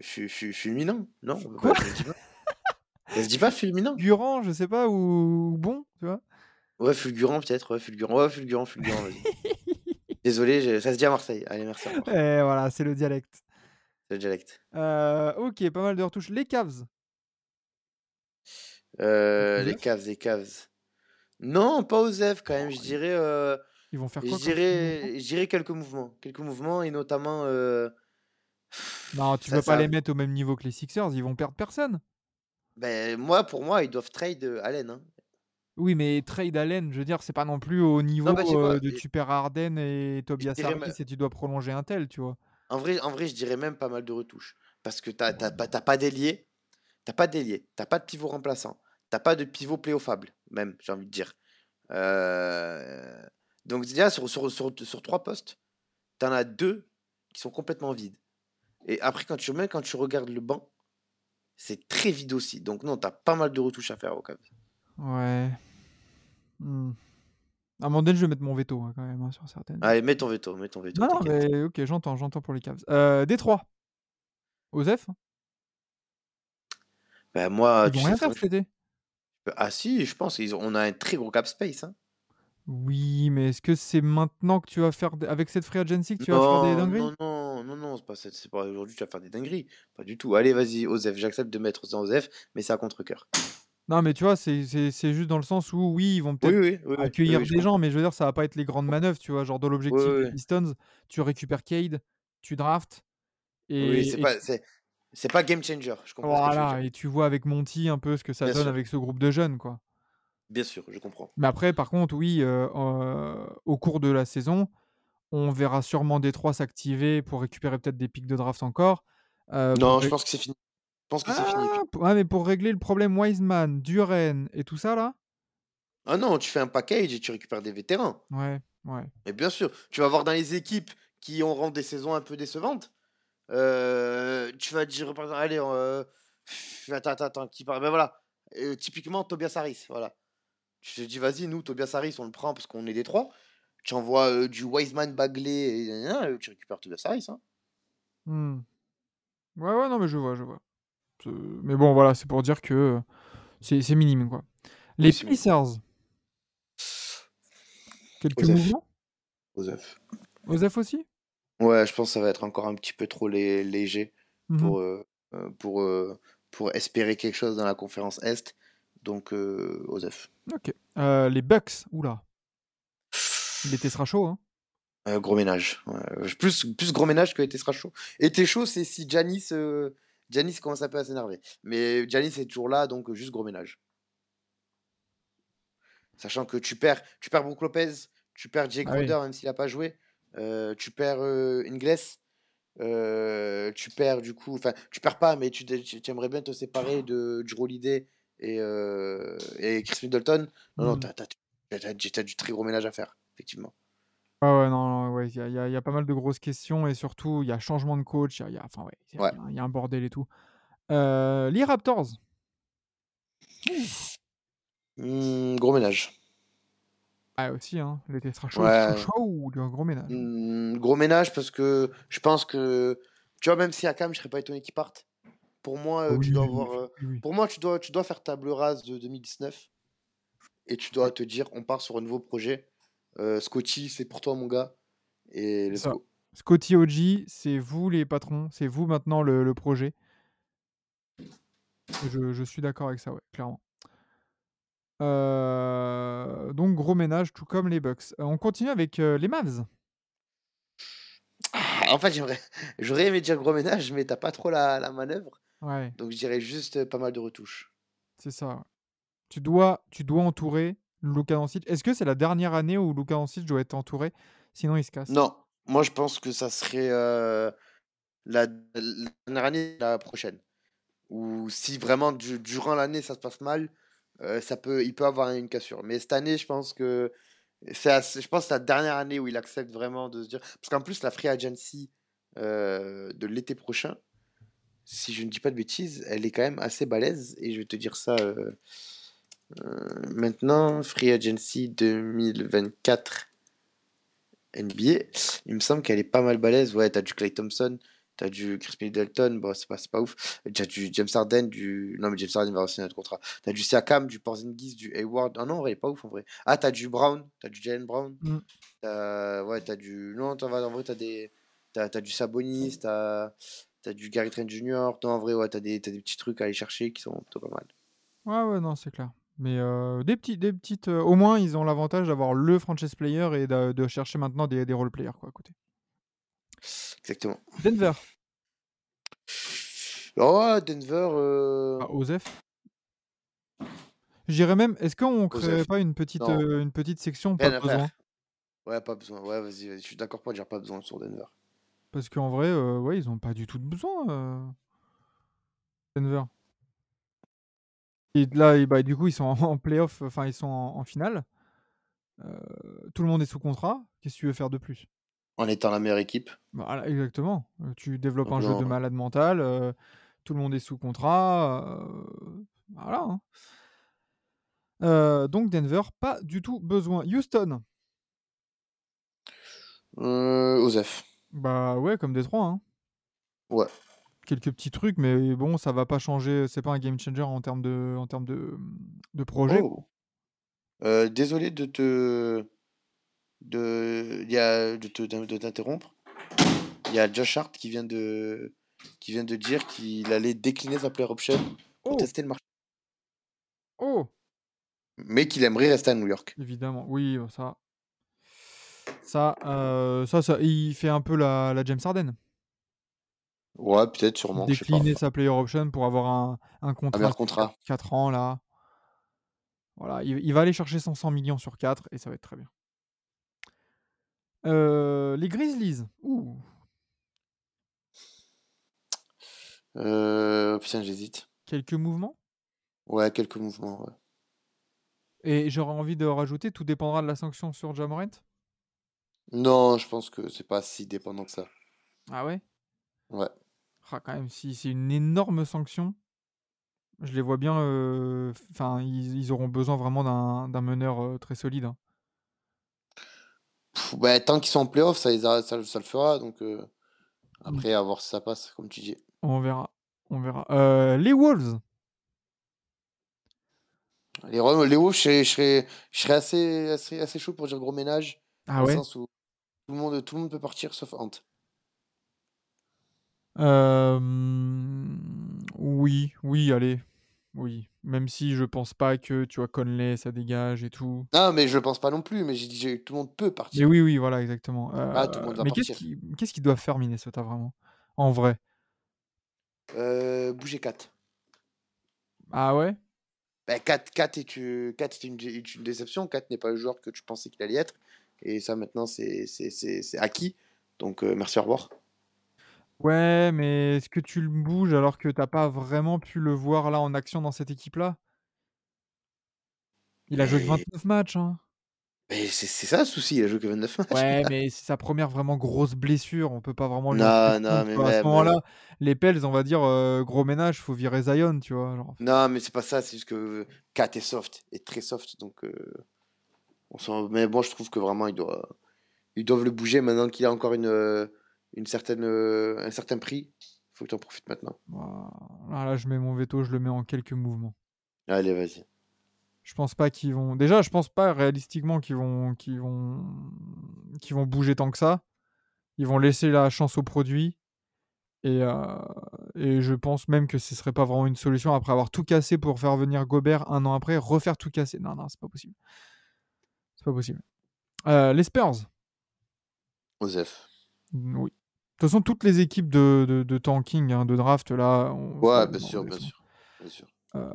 Fu- fulminant Non, Quoi? bah, je le dis pas. Ça se dit pas fulminant? Durant, je sais pas, ou, bon, tu vois? Ouais, fulgurant peut-être. Ouais, fulgurant, ouais, fulgurant, fulgurant, vas-y. Désolé, ça se dit à Marseille. Allez, merci. Et voilà, c'est le dialecte. C'est le dialecte. Euh, ok, pas mal de retouches. Les Cavs. Euh, les caves, les caves. Non, pas Osef quand même. Je dirais. euh, Ils vont faire quoi je dirais quelques mouvements. Quelques mouvements et notamment. euh, Non, tu peux pas ça- les mettre au même niveau que les Sixers, ils vont perdre personne. ben, moi, pour moi, ils doivent trade euh, Allen. hein. Oui, mais trade Allen, je veux dire, c'est pas non plus au niveau bah, euh, de tu perds Harden et Tobias Harris ma- et tu dois prolonger un tel, tu vois. En vrai, en vrai, je dirais même pas mal de retouches. Parce que t'as t'as pas, t'as pas d'ailier. T'as pas d'ailier. T'as pas de pivot remplaçant. T'as pas de pivot pléophable, même, j'ai envie de dire. Euh, Donc, déjà, sur, sur, sur, sur trois postes, t'en as deux qui sont complètement vides. Et après, quand tu, même quand tu regardes le banc, c'est très vide aussi. Donc, non, t'as pas mal de retouches à faire au Cavs. Ouais. Hmm. À un moment donné, je vais mettre mon veto hein, quand même hein, sur certaines. Allez, mets ton veto, mets ton veto. non, mais ok, j'entends, j'entends pour les Cavs. Euh, Détroit. Osef Ben, moi, Ils tu vont sais rien faire cet été. Ah si, je pense qu'on a un très gros cap space. Hein. Oui, mais est-ce que c'est maintenant que tu vas faire, avec cette free agency, que tu vas faire des Non, dingueries? non, non, non, non, c'est pas, ça, c'est pas aujourd'hui, tu vas faire des dingueries. Pas du tout. Allez, vas-y, Osef, j'accepte de mettre ça Osef, mais c'est à contre-coeur. Non, mais tu vois, c'est c'est- c'est juste dans le sens où, oui, ils vont peut-être oui, oui. oui, accueillir des gens, mais je veux dire, ça va pas être les grandes manœuvres, tu vois. Genre, dans l'objectif des. Pistons, tu récupères Cade, tu draftes, et, Oui, c'est et pas, tu- c'est, c'est pas game changer, je comprends ce que voilà, et tu vois avec Monty un peu ce que ça Bien donne sûr. avec ce groupe de jeunes, quoi. Bien sûr, je comprends. Mais après, par contre, oui, euh, euh, au cours de la saison, on verra sûrement Détroit s'activer pour récupérer peut-être des pics de draft encore. euh, Non, je ré- pense que c'est fini. Je pense que c'est fini. Ah, ouais, mais pour régler le problème Wiseman, Duren et tout ça là? Ah non, tu fais un package et tu récupères des vétérans. Ouais, ouais. Mais bien sûr, tu vas voir dans les équipes qui auront des saisons un peu décevantes, heu, tu vas dire par exemple, allez, heu, attends, attends, attends, qui parle? Ben voilà, heu, typiquement Tobias Harris, voilà. Tu te dis: «Vas-y, nous, Tobias Harris, on le prend parce qu'on est Détroit». Tu envoies, du Wiseman, Bagley et tu récupères Tobias Harris, hein. Mmh. Ouais, ouais, non, mais je vois, je vois. Mais bon, voilà, c'est pour dire que, c'est minime, quoi. Les Oui. Pacers quelques Osef. mouvements? Osef. Osef aussi? Ouais, je pense ça va être encore un petit peu trop lé léger Mmh mh. pour, heu, pour, pour espérer quelque chose dans la conférence Est, donc heu, Osef. OK. Heu, les Bucks, ouh là. L'été sera chaud, hein? Heu, gros ménage, ouais, j plus plus gros ménage que été sera chaud. Été chaud, c'est si Giannis, heu, Giannis commence un peu à s'énerver, mais Giannis est toujours là, donc juste gros ménage. Sachant que tu perds tu perds Brook Lopez, tu perds Jay Ah oui. Crowder même s'il a pas joué, tu perds, Ingles, tu perds du coup enfin, tu perds pas, mais tu aimerais bien te séparer de Holiday et et Chris Middleton. Non, non, Mmh. tu as tu as tu as tu as tu as du très gros ménage à faire, effectivement. Ouais, ouais, non, ouais, il y y y a pas mal de grosses questions et surtout, il y a changement de coach, il y a enfin, ouais, Ouais. y a un bordel et tout. Heu, les Raptors? Mmh, gros ménage. Ah aussi, hein, l'été sera chaud, Ouais. chaud, gros ménage? Mmh, gros ménage parce que je pense que tu vois, même Siakam, je serais pas étonné qu'il parte. Pour moi, tu dois avoir, oui. pour moi, tu dois tu dois faire table rase de 2019 et tu dois te dire: «On part sur un nouveau projet. Heu, Scottie, c'est pour toi mon gars et C'est let's ça. go». Scottie, OG, c'est vous les patrons, c'est vous maintenant le le projet. Je je suis d'accord avec ça, ouais, clairement. Heu, donc gros ménage, tout comme les Bucks. Heu, on continue avec, les Mavs. Ah! En fait, j'aimerais j'aurais aimé dire gros ménage, mais tu as pas trop la la manœuvre, Ouais. donc je dirais juste pas mal de retouches. C'est ça. Tu dois tu dois entourer Luka Doncic. Est-ce que c'est la dernière année où Luka Doncic doit être entouré? Sinon, il se casse. Non, moi je pense que ça serait, heu, la la dernière année, la prochaine. Ou si vraiment du durant l'année ça se passe mal, heu, ça peut il peut avoir une cassure. Mais cette année, je pense que c'est je pense la dernière année où il accepte vraiment de se dire parce qu'en plus la free agency, heu, de l'été prochain, si je ne dis pas de bêtises, elle est quand même assez balèze et je vais te dire ça, maintenant, free agency 2024 NBA, il me semble qu'elle est pas mal balèze. Ouais, tu as du Klay Thompson, tu as du Chris Middleton, bon c'est pas pas ouf. Tu as du James Harden, du non mais James Harden va signer un autre contrat. Tu as du Siakam, du Porzingis, du Hayward. Ah non, en vrai, il est pas ouf en vrai. Ah, tu as du Brown, tu as du Jaylen Brown. As ouais, tu as du non, tu en vrai, tu as des tu as du Sabonis, tu as du Gary Trent Jr. Non, en vrai, ouais, tu as des as des petits trucs à aller chercher qui sont plutôt pas mal. Ouais, ouais, non, c'est clair. Mais des petits des petites, au moins, ils ont l'avantage d'avoir le franchise player et de de chercher maintenant des des role players, quoi, à côté. Exactement. Denver? Oh, Denver, heu Ah, Osef? Je dirais même, est-ce qu'on créerait pas une petite, une petite section pas Rien à besoin? Ouais, pas besoin. Ouais, vas-y, je suis d'accord pour dire pas besoin sur Denver. Parce qu'en vrai, ouais, ils ont pas du tout de besoin, Denver. Et là et bah, du coup, ils sont en en play-off, enfin, ils sont en en finale. Heu, tout le monde est sous contrat. Qu'est-ce que tu veux faire de plus? En étant la meilleure équipe. Voilà, exactement. Heu, tu développes Donc un jeu de malade mental, heu, tout le monde est sous contrat, voilà, hein. Donc Denver, pas du tout besoin. Houston? Heu, Osef. Bah, ouais, comme Détroit, hein. Ouais. Quelques petits trucs, mais bon, ça va pas changer, c'est pas un game changer en termes de en termes de, de projet. Oh! Heu, désolé de te de y a de te de t'interrompre. Il y a Josh Hart qui vient de qui vient de dire qu'il allait décliner sa player option pour Oh! tester le marché. Oh! Mais qu'il aimerait rester à New York. Évidemment, oui, ça ça, heu, ça ça il fait un peu la la James Harden. Ouais, peut-être, sûrement, je sais pas. Décliner sa player option pour avoir un un Un contrat 4 contrat. 4 ans, là. Voilà, il il va aller chercher son 100 000 000 sur 4 et ça va être très bien. Heu, les Grizzlies? Ouh! Euh, putain, j'hésite. Quelques mouvements? Ouais, quelques mouvements. ouais. Et j'aurais envie de rajouter, tout dépendra de la sanction sur Jamorant? Non, je pense que c'est pas si dépendant que ça. Ah ouais? Ouais. Ah, quand même, si c'est une énorme sanction, je les vois bien. euh, Enfin, ils, ils auront besoin vraiment d'un meneur euh, très solide. hein. Pff, bah, tant qu'ils sont en playoff, ça, les a- ça, ça le fera. Donc euh, après, à voir si ça passe, comme tu dis. On verra. On verra. Les Wolves. Les, Wolves, je serais, je serais, je serais assez, assez, assez chaud pour dire gros ménage. Ah dans le ouais? sens où tout le monde, tout le monde peut partir sauf Ant. Euh, Oui, oui, allez. Oui. Même si je pense pas que, tu vois, Conley, ça dégage et tout. Non, mais je pense pas non plus. Mais j'ai dit tout le monde peut Mais partir. oui, oui, voilà, exactement. Ah, tout le Euh, monde va mais qu'est-ce partir. qui- qu'est-ce qu'ils doivent faire, Minnesota, vraiment? En vrai? Euh, bouger 4. Ah ouais? Bah, 4, 4 est, une, 4 est une, est une déception. 4 n'est pas le joueur que tu pensais qu'il allait être. Et ça, maintenant, c'est c'est- c'est- c'est acquis. Donc, euh, merci, au revoir. Ouais, mais est-ce que tu le bouges alors que t'as pas vraiment pu le voir là en action dans cette équipe-là? Il a joué que Mais, 29 matchs, hein. mais c'est c'est ça le souci. Il a joué que 29 matchs. Ouais, mais c'est sa première vraiment grosse blessure. On peut pas vraiment lui en Non, non, compte, mais. À ce même. moment-là, les Pels, on va dire gros ménage, faut virer Zion, tu vois. Genre. Non, mais c'est pas ça. C'est juste que 4 est soft. Est très soft. Donc, on s'en- Mais bon, je trouve que vraiment, il doit... ils doivent le bouger maintenant qu'il a encore une, une certaine, euh, un certain prix. Il faut que tu en profites maintenant. Voilà, là, je mets mon veto, je le mets en quelques mouvements. Allez, vas-y. Je pense pas qu'ils vont. Déjà, je pense pas réalistiquement qu'ils vont, qu'ils vont, qu'ils vont bouger tant que ça. Ils vont laisser la chance au produit. Et, euh, et je pense même que ce serait pas vraiment une solution après avoir tout cassé pour faire venir Gobert un an après, refaire tout casser. Non, non, c'est pas possible. C'est pas possible. Euh, les Spurs. Osef. Oui. Toute façon, toutes les équipes de, de, de tanking, hein, de draft, là, on- Ouais, bien sûr, bien sûr. Bien sûr. euh,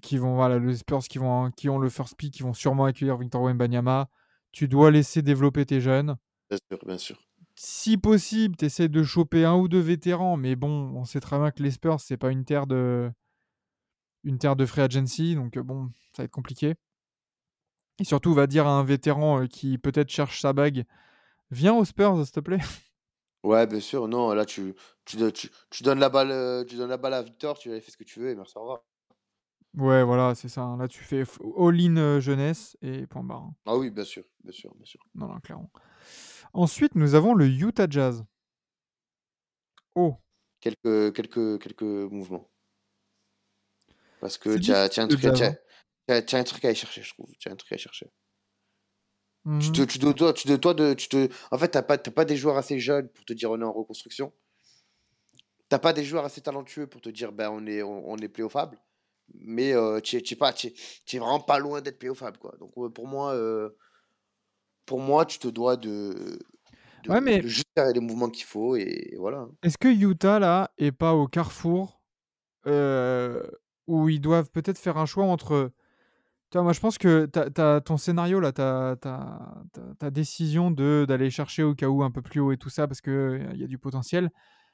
qui vont, voilà, les Spurs qui, vont, qui ont le first pick, qui vont sûrement accueillir Victor Wembanyama. Tu dois laisser développer tes jeunes. Bien sûr, bien sûr. Si possible, tu essaies de choper un ou deux vétérans, mais bon, on sait très bien que les Spurs, c'est pas une terre de une terre de free agency, donc euh, bon, ça va être compliqué. Et surtout, va dire à un vétéran euh, qui peut-être cherche sa bague, viens aux Spurs, s'il te plaît. Ouais, bien sûr. Non, là, tu, tu, tu, tu donnes la balle, euh, tu donnes la balle à Victor, tu fais ce que tu veux et merci, au revoir. Ouais, voilà, c'est ça. hein. Là, tu fais all-in euh, jeunesse et point barre. hein. Ah oui, bien sûr, bien sûr, bien sûr. Non, non, clairement. Ensuite, nous avons le Utah Jazz. Oh, Quelques, quelques, quelques mouvements. Parce que tu as, un truc, à- aller chercher, je trouve. Tu as un truc à aller chercher. Tu te, tu te dois, tu te dois de, tu te, en fait, t'as pas, t'as pas des joueurs assez jeunes pour te dire on est en reconstruction. T'as pas des joueurs assez talentueux pour te dire ben on est, on, on est playoffable. Mais euh, tu es, tu es pas, tu es, tu es vraiment pas loin d'être playoffable quoi. Donc pour moi, euh, pour moi, tu te dois de, de, Ouais, mais de juste faire les mouvements qu'il faut et voilà. est-ce que Utah, là, est pas au carrefour euh, où ils doivent peut-être faire un choix entre. Tu moi, je pense que ton scénario, là, ta, décision d'aller chercher au cas où un peu plus haut et tout ça, parce qu'il y a du potentiel.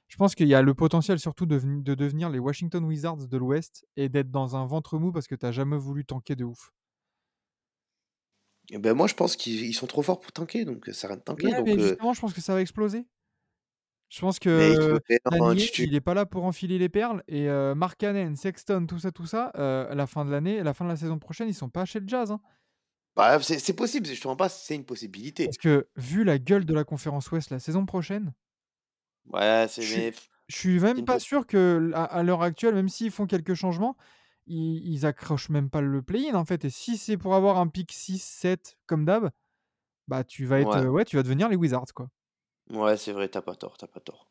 Je pense qu'il y a le potentiel surtout de, veni- de devenir les Washington Wizards de l'Ouest et d'être dans un ventre mou parce que t'as jamais voulu tanker de ouf. Et ben moi, je pense qu'ils ils sont trop forts pour tanker, donc ça sert à rien de tanker. Ouais, Donc, mais euh, justement, je pense que ça va exploser. Je pense que Daniel, tu- il est pas là pour enfiler les perles. Et euh, Mark Cannon, Sexton, tout ça, tout ça, euh, à la fin de l'année, à la fin de la saison prochaine, ils sont pas chez le Jazz. hein. bah, c'est possible, je te rends pas, c'est une possibilité. Parce que vu la gueule de la conférence Ouest la saison prochaine, Ouais, c'est je, mais je suis même pas sûr que à, à l'heure actuelle, même s'ils font quelques changements, ils, ils accrochent même pas le play-in en fait. Et si c'est pour avoir un pick 6-7 comme d'hab, bah tu vas être, ouais, euh, ouais, tu vas devenir les Wizards quoi. Ouais, c'est vrai, t'as pas tort, t'as pas tort.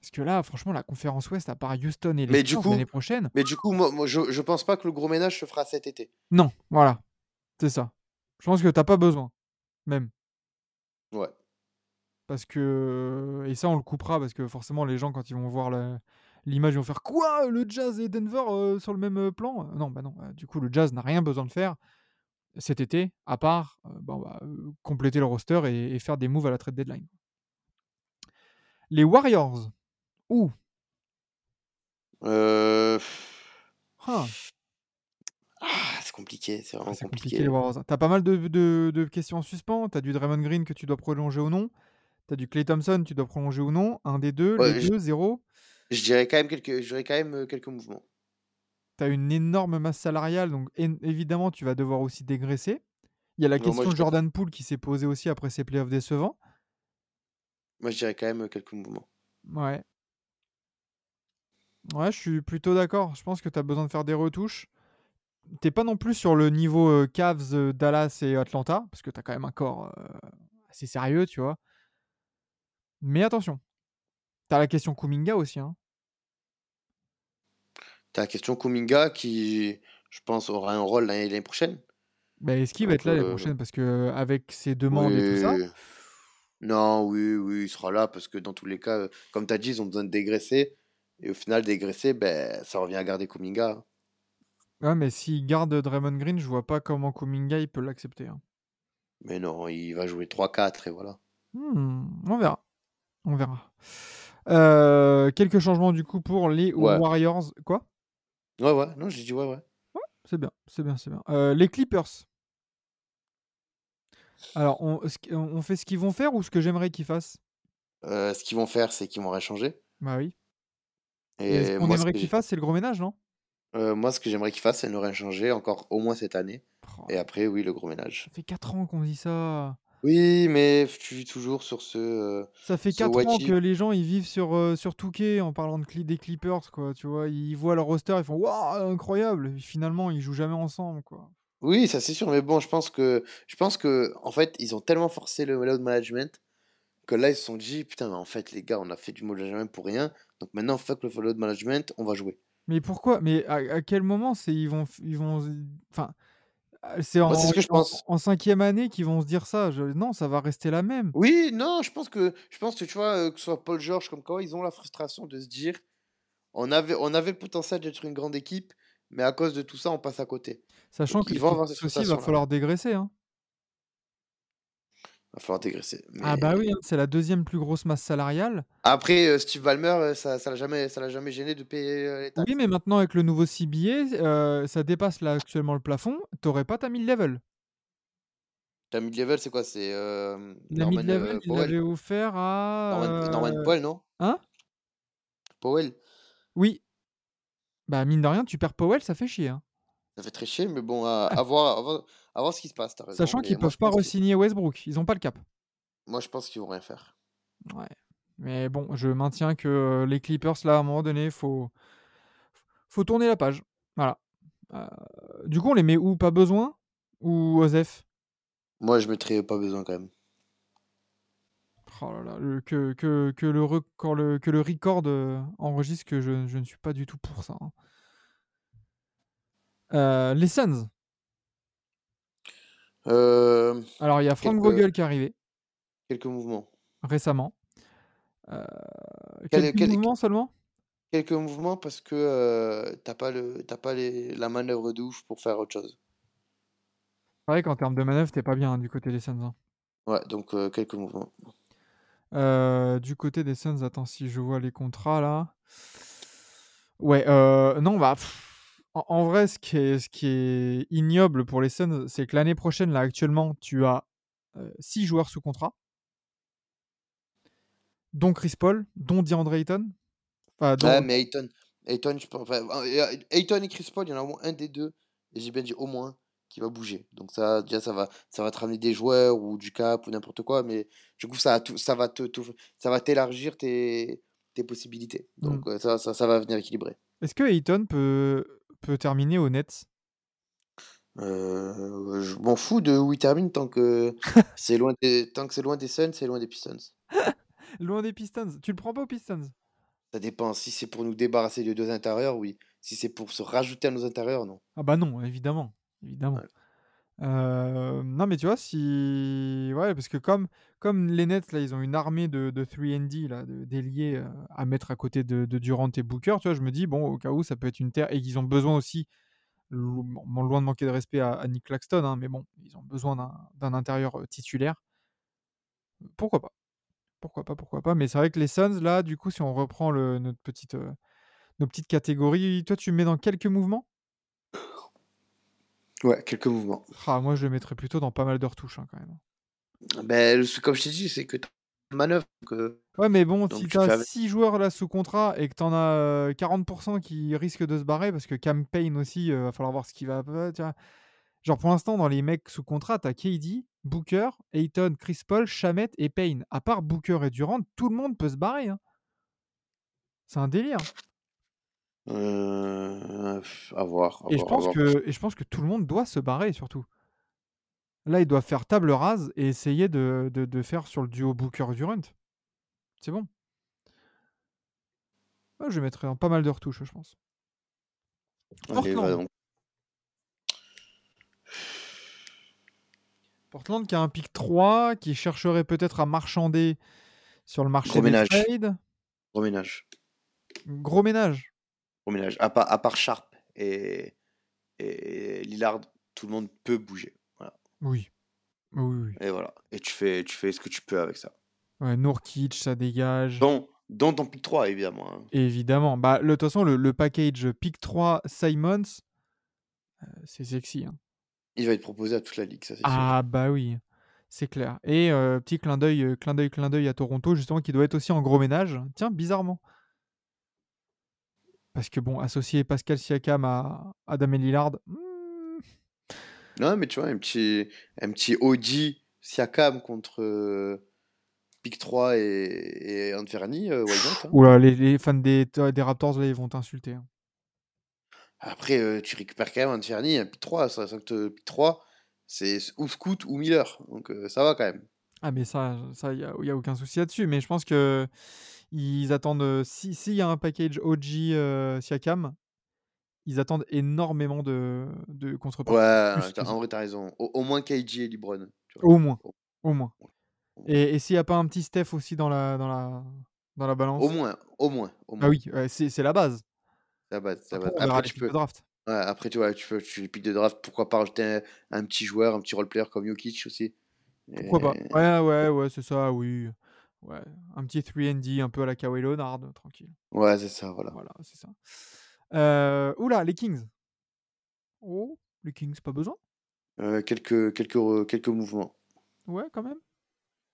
Parce que là, franchement, la conférence Ouest, à part Houston et les Mais du Spurs coup, l'année prochaine, mais du coup, moi, moi, je, je pense pas que le gros ménage se fera cet été. non, voilà, c'est ça. Je pense que t'as pas besoin, même. Ouais. Parce que. Et ça, on le coupera, parce que forcément, les gens, quand ils vont voir la- l'image, ils vont faire Quoi? Le Jazz et Denver euh, sur le même euh, plan? Non, bah non. euh, Du coup, le Jazz n'a rien besoin de faire cet été, à part euh, bon, bah, euh, compléter le roster et, et faire des moves à la trade deadline. Les Warriors. Ouh, Euh, Ah, Ah, c'est compliqué, c'est vraiment compliqué compliqué. les Warriors. hein. T'as pas mal de, de- de questions en suspens. T'as du Draymond Green que tu dois prolonger ou non. T'as du Clay Thompson, tu dois prolonger ou non. Un des deux, Ouais, les je- deux, zéro. Je dirais quand même quelques, je dirais quand même euh, quelques mouvements. T'as une énorme masse salariale, donc évidemment, tu vas devoir aussi dégraisser. Il y a la Non, question dirais- Jordan Poole qui s'est posée aussi après ses playoffs décevants. Moi, je dirais quand même euh, quelques mouvements. Ouais. Ouais, je suis plutôt d'accord. Je pense que tu as besoin de faire des retouches. T'es pas non plus sur le niveau euh, Cavs, euh, Dallas et Atlanta, parce que tu as quand même un corps assez sérieux, tu vois. Mais attention, tu as la question Kuminga aussi. Hein. T'as la question Kuminga qui, je pense, aura un rôle l'année prochaine. Bah, Est-ce qu'il va être là l'année prochaine? Parce que avec ses demandes et tout ça. Non, oui, oui, il sera là parce que dans tous les cas, euh, comme tu as dit, ils ont besoin de dégraisser. Et au final, dégraisser, ben, ça revient à garder Kuminga. ouais, mais s'il garde Draymond Green, je vois pas comment Kuminga il peut l'accepter. hein. Mais non, il va jouer 3-4 et voilà. Hmm, on verra. On verra. Euh, quelques changements du coup pour les Ouais. Warriors. Quoi? Ouais, ouais, non, j'ai dit ouais, ouais. C'est bien, c'est bien, c'est bien. Euh, les Clippers. Alors, on, fait ce qu'ils vont faire ou ce que j'aimerais qu'ils fassent? Euh, ce qu'ils vont faire, c'est qu'ils vont rien changer. Bah oui. Et ce Et qu'on ce aimerait que qu'ils fassent, c'est le gros ménage, non? Euh, moi, ce que j'aimerais qu'ils fassent, c'est ne rien changer encore au moins cette année. Oh, Et après, oui, le gros ménage. Ça fait 4 ans qu'on dit ça. Oui, mais tu vis toujours sur ce. euh, Ça fait Ce 4 ans que les gens ils vivent sur, euh, sur Touquet en parlant de cli- des Clippers, quoi. Tu vois, ils voient leur roster, ils font Waouh, incroyable. Et finalement, ils jouent jamais ensemble, quoi. Oui, ça c'est sûr, mais bon, je pense que, je pense que, en fait, ils ont tellement forcé le load management que là, ils se sont dit, putain, mais en fait, les gars, on a fait du load management pour rien, donc maintenant, fuck le load management, on va jouer. Mais pourquoi Mais à, à quel moment c'est ils vont ils vont enfin euh, c'est en, Moi, c'est ce que je en- pense. en cinquième année qu'ils vont se dire ça. Je- non, ça va rester la même. Oui, non, je pense que, je pense que, tu vois, euh, que ce soit Paul George comme quoi, ils ont la frustration de se dire, on avait, on avait le potentiel d'être une grande équipe, mais à cause de tout ça, on passe à côté. Sachant Donc, que ils les vont avoir Clippers cette aussi, il va frustration-là. falloir dégraisser. Hein. Va falloir dégraisser. Ah bah oui, hein, c'est la deuxième plus grosse masse salariale. après, euh, Steve Ballmer, euh, ça, ça l'a jamais, ça jamais gêné de payer euh, les taxes. Oui, mais maintenant avec le nouveau CBA, euh, ça dépasse là actuellement le plafond. T'aurais pas ta mid-level. Ta mid-level, c'est quoi? C'est euh, La Norman mid-level, euh, il l'avait offert à. Norman, Norman Powell, non? Hein? Powell. Oui. Bah mine de rien, tu perds Powell, ça fait chier. hein. Ça fait très chier, mais bon, à, à voir, à, voir, à voir ce qui se passe, t'as raison. Sachant mais qu'ils moi, peuvent je pas pense qu'ils- re-signer Westbrook. Ils ont pas le cap. moi, je pense qu'ils vont rien faire. Ouais. Mais bon, je maintiens que euh, les Clippers, là, à un moment donné, faut, faut tourner la page. Voilà. Euh, du coup, on les met où? Pas besoin? Ou Osef? Moi, je mettrais pas besoin quand même. Oh là là, le- que, que, que, le record, le, que le record euh, enregistre que je, je ne suis pas du tout pour ça. hein. Euh, les Suns. Euh, Alors, il y a Frank Quelques- Vogel qui est arrivé quelques mouvements. récemment. Euh, Quel- quelques quel- mouvements seulement? Quelques mouvements parce que euh, t'as pas, le, t'as pas les, la manœuvre de ouf pour faire autre chose. C'est vrai qu'en termes de manœuvre, t'es pas bien hein, du côté des Suns. hein. Ouais, donc euh, quelques mouvements. Euh, du côté des Suns, attends si je vois les contrats là. Ouais, euh, non, bah. pff, en, en vrai, ce qui, est, ce qui est ignoble pour les Suns, c'est que l'année prochaine, là, actuellement, tu as 6 joueurs sous contrat. Dont Chris Paul, dont DeAndre Ayton. Enfin, dont- Ouais, mais Ayton, Ayton, je pense, enfin, euh, Ayton et Chris Paul, il y en a au moins un des deux, et j'ai bien dit au moins, qui va bouger. Donc ça, déjà, ça va, ça va te ramener des joueurs ou du cap ou n'importe quoi, mais du coup, ça, ça va te, tout- ça va t'élargir tes, tes possibilités. Donc Mm. euh, ça, ça, ça va venir équilibrer. Est-ce que Ayton peut, peut terminer au Nets? Euh, je m'en fous de où il termine tant que c'est loin des, tant que c'est loin des Suns, c'est loin des Pistons. Loin des Pistons. Tu le prends pas aux Pistons? Ça dépend. Si c'est pour nous débarrasser de deux intérieurs, oui. Si c'est pour se rajouter à nos intérieurs, non. Ah bah non, évidemment. Évidemment. Euh, non, mais tu vois, si. Ouais, parce que comme, comme les Nets, là, ils ont une armée de, de 3D, là, d'ailiers euh, à mettre à côté de, Durant et Booker, tu vois, je me dis, bon, au cas où, ça peut être une terre. Et qu'ils ont besoin aussi, loin de manquer de respect à, Nick Claxton, hein, mais bon, ils ont besoin d'un intérieur euh, titulaire. Pourquoi pas? Pourquoi pas, pourquoi pas? Mais c'est vrai que les Suns, là, du coup, si on reprend notre petite. nos petites catégories. Toi, tu me mets dans quelques mouvements? Ouais, quelques mouvements. Ah, moi, je le mettrais plutôt dans pas mal de retouches hein, quand même. Ben, comme je t'ai dit, c'est que manœuvre. euh, Ouais, mais bon, Donc si tu t'as fais avec. 6 joueurs là sous contrat et que t'en as euh, 40% qui risquent de se barrer, parce que Campaign aussi, euh, va falloir voir ce qui va. euh, tu vois. Genre pour l'instant, dans les mecs sous contrat, t'as KD, Booker, Ayton, Chris Paul, Shamet et Payne. À part Booker et Durant, tout le monde peut se barrer. hein. C'est un délire. Euh, à voir. à Et je, voir, à pense voir. que, et je pense que tout le monde doit se barrer surtout. Là, ils doivent faire table rase et essayer de, de- de faire sur le duo Booker-Durant. C'est bon. Ouais, je mettrais en pas mal de retouches, je pense. Allez, va Portland. donc. Portland qui a un pic 3, qui chercherait peut-être à marchander sur le marché Gros des ménage. trades. Gros ménage. Gros ménage. Ménage. À part, à part Sharp et, et Lillard, tout le monde peut bouger. Voilà. Oui. Oui, oui. Et voilà. Et tu fais, tu fais ce que tu peux avec ça. Ouais, Nourkic, ça dégage. Dont, dont ton pick 3, évidemment. hein. Évidemment. Bah, le- de toute façon, le, le package pic 3 Simons, euh, c'est sexy. hein. Il va être proposé à toute la ligue, ça c'est sûr. Ah bah oui, c'est clair. Et euh, petit clin d'œil, euh, clin d'œil, clin d'œil à Toronto, justement, qui doit être aussi en gros ménage. Tiens, bizarrement. Parce que bon, associer Pascal Siakam à, à Damien Lillard, hmm, Non, mais tu vois, un petit, un petit OG Siakam contre euh, pick 3 et, et Anferni, euh, hein. oula, les, les fans des, des Raptors, là, ils vont t'insulter. hein. Après, euh, tu récupères quand même Anferni, un pick 3. Ça, ça que pick 3, c'est ou Scoot ou Miller. Donc euh, ça va quand même. Ah mais ça, ça, il y a, y a aucun souci là-dessus. Mais je pense que ils attendent, si s'il y a un package OG Siakam, ils attendent énormément de, de contrepartie. Ouais, en vrai, t'as raison. Au, au moins KG et LeBron. Au moins, Au- moins. Et, et s'il n'y a pas un petit Steph aussi dans la, dans la, dans la balance Au moins, au moins, au moins. Ah oui, c'est la base. La base, la Après, base. Après, les tu peux, draft. ouais, après, tu vois, tu peux, tu les pics de draft, pourquoi pas rajouter un, un petit joueur, un petit role-player comme Jokic aussi. Pourquoi Et- pas Ouais, ouais, ouais, c'est ça, oui. Ouais, un petit 3D un peu à la Kawhi Leonard, tranquille. Ouais, c'est ça, voilà. Voilà, c'est ça. Euh, oula, les Kings. Oh, les Kings, pas besoin Euh, quelques, quelques, quelques mouvements. Ouais, quand même.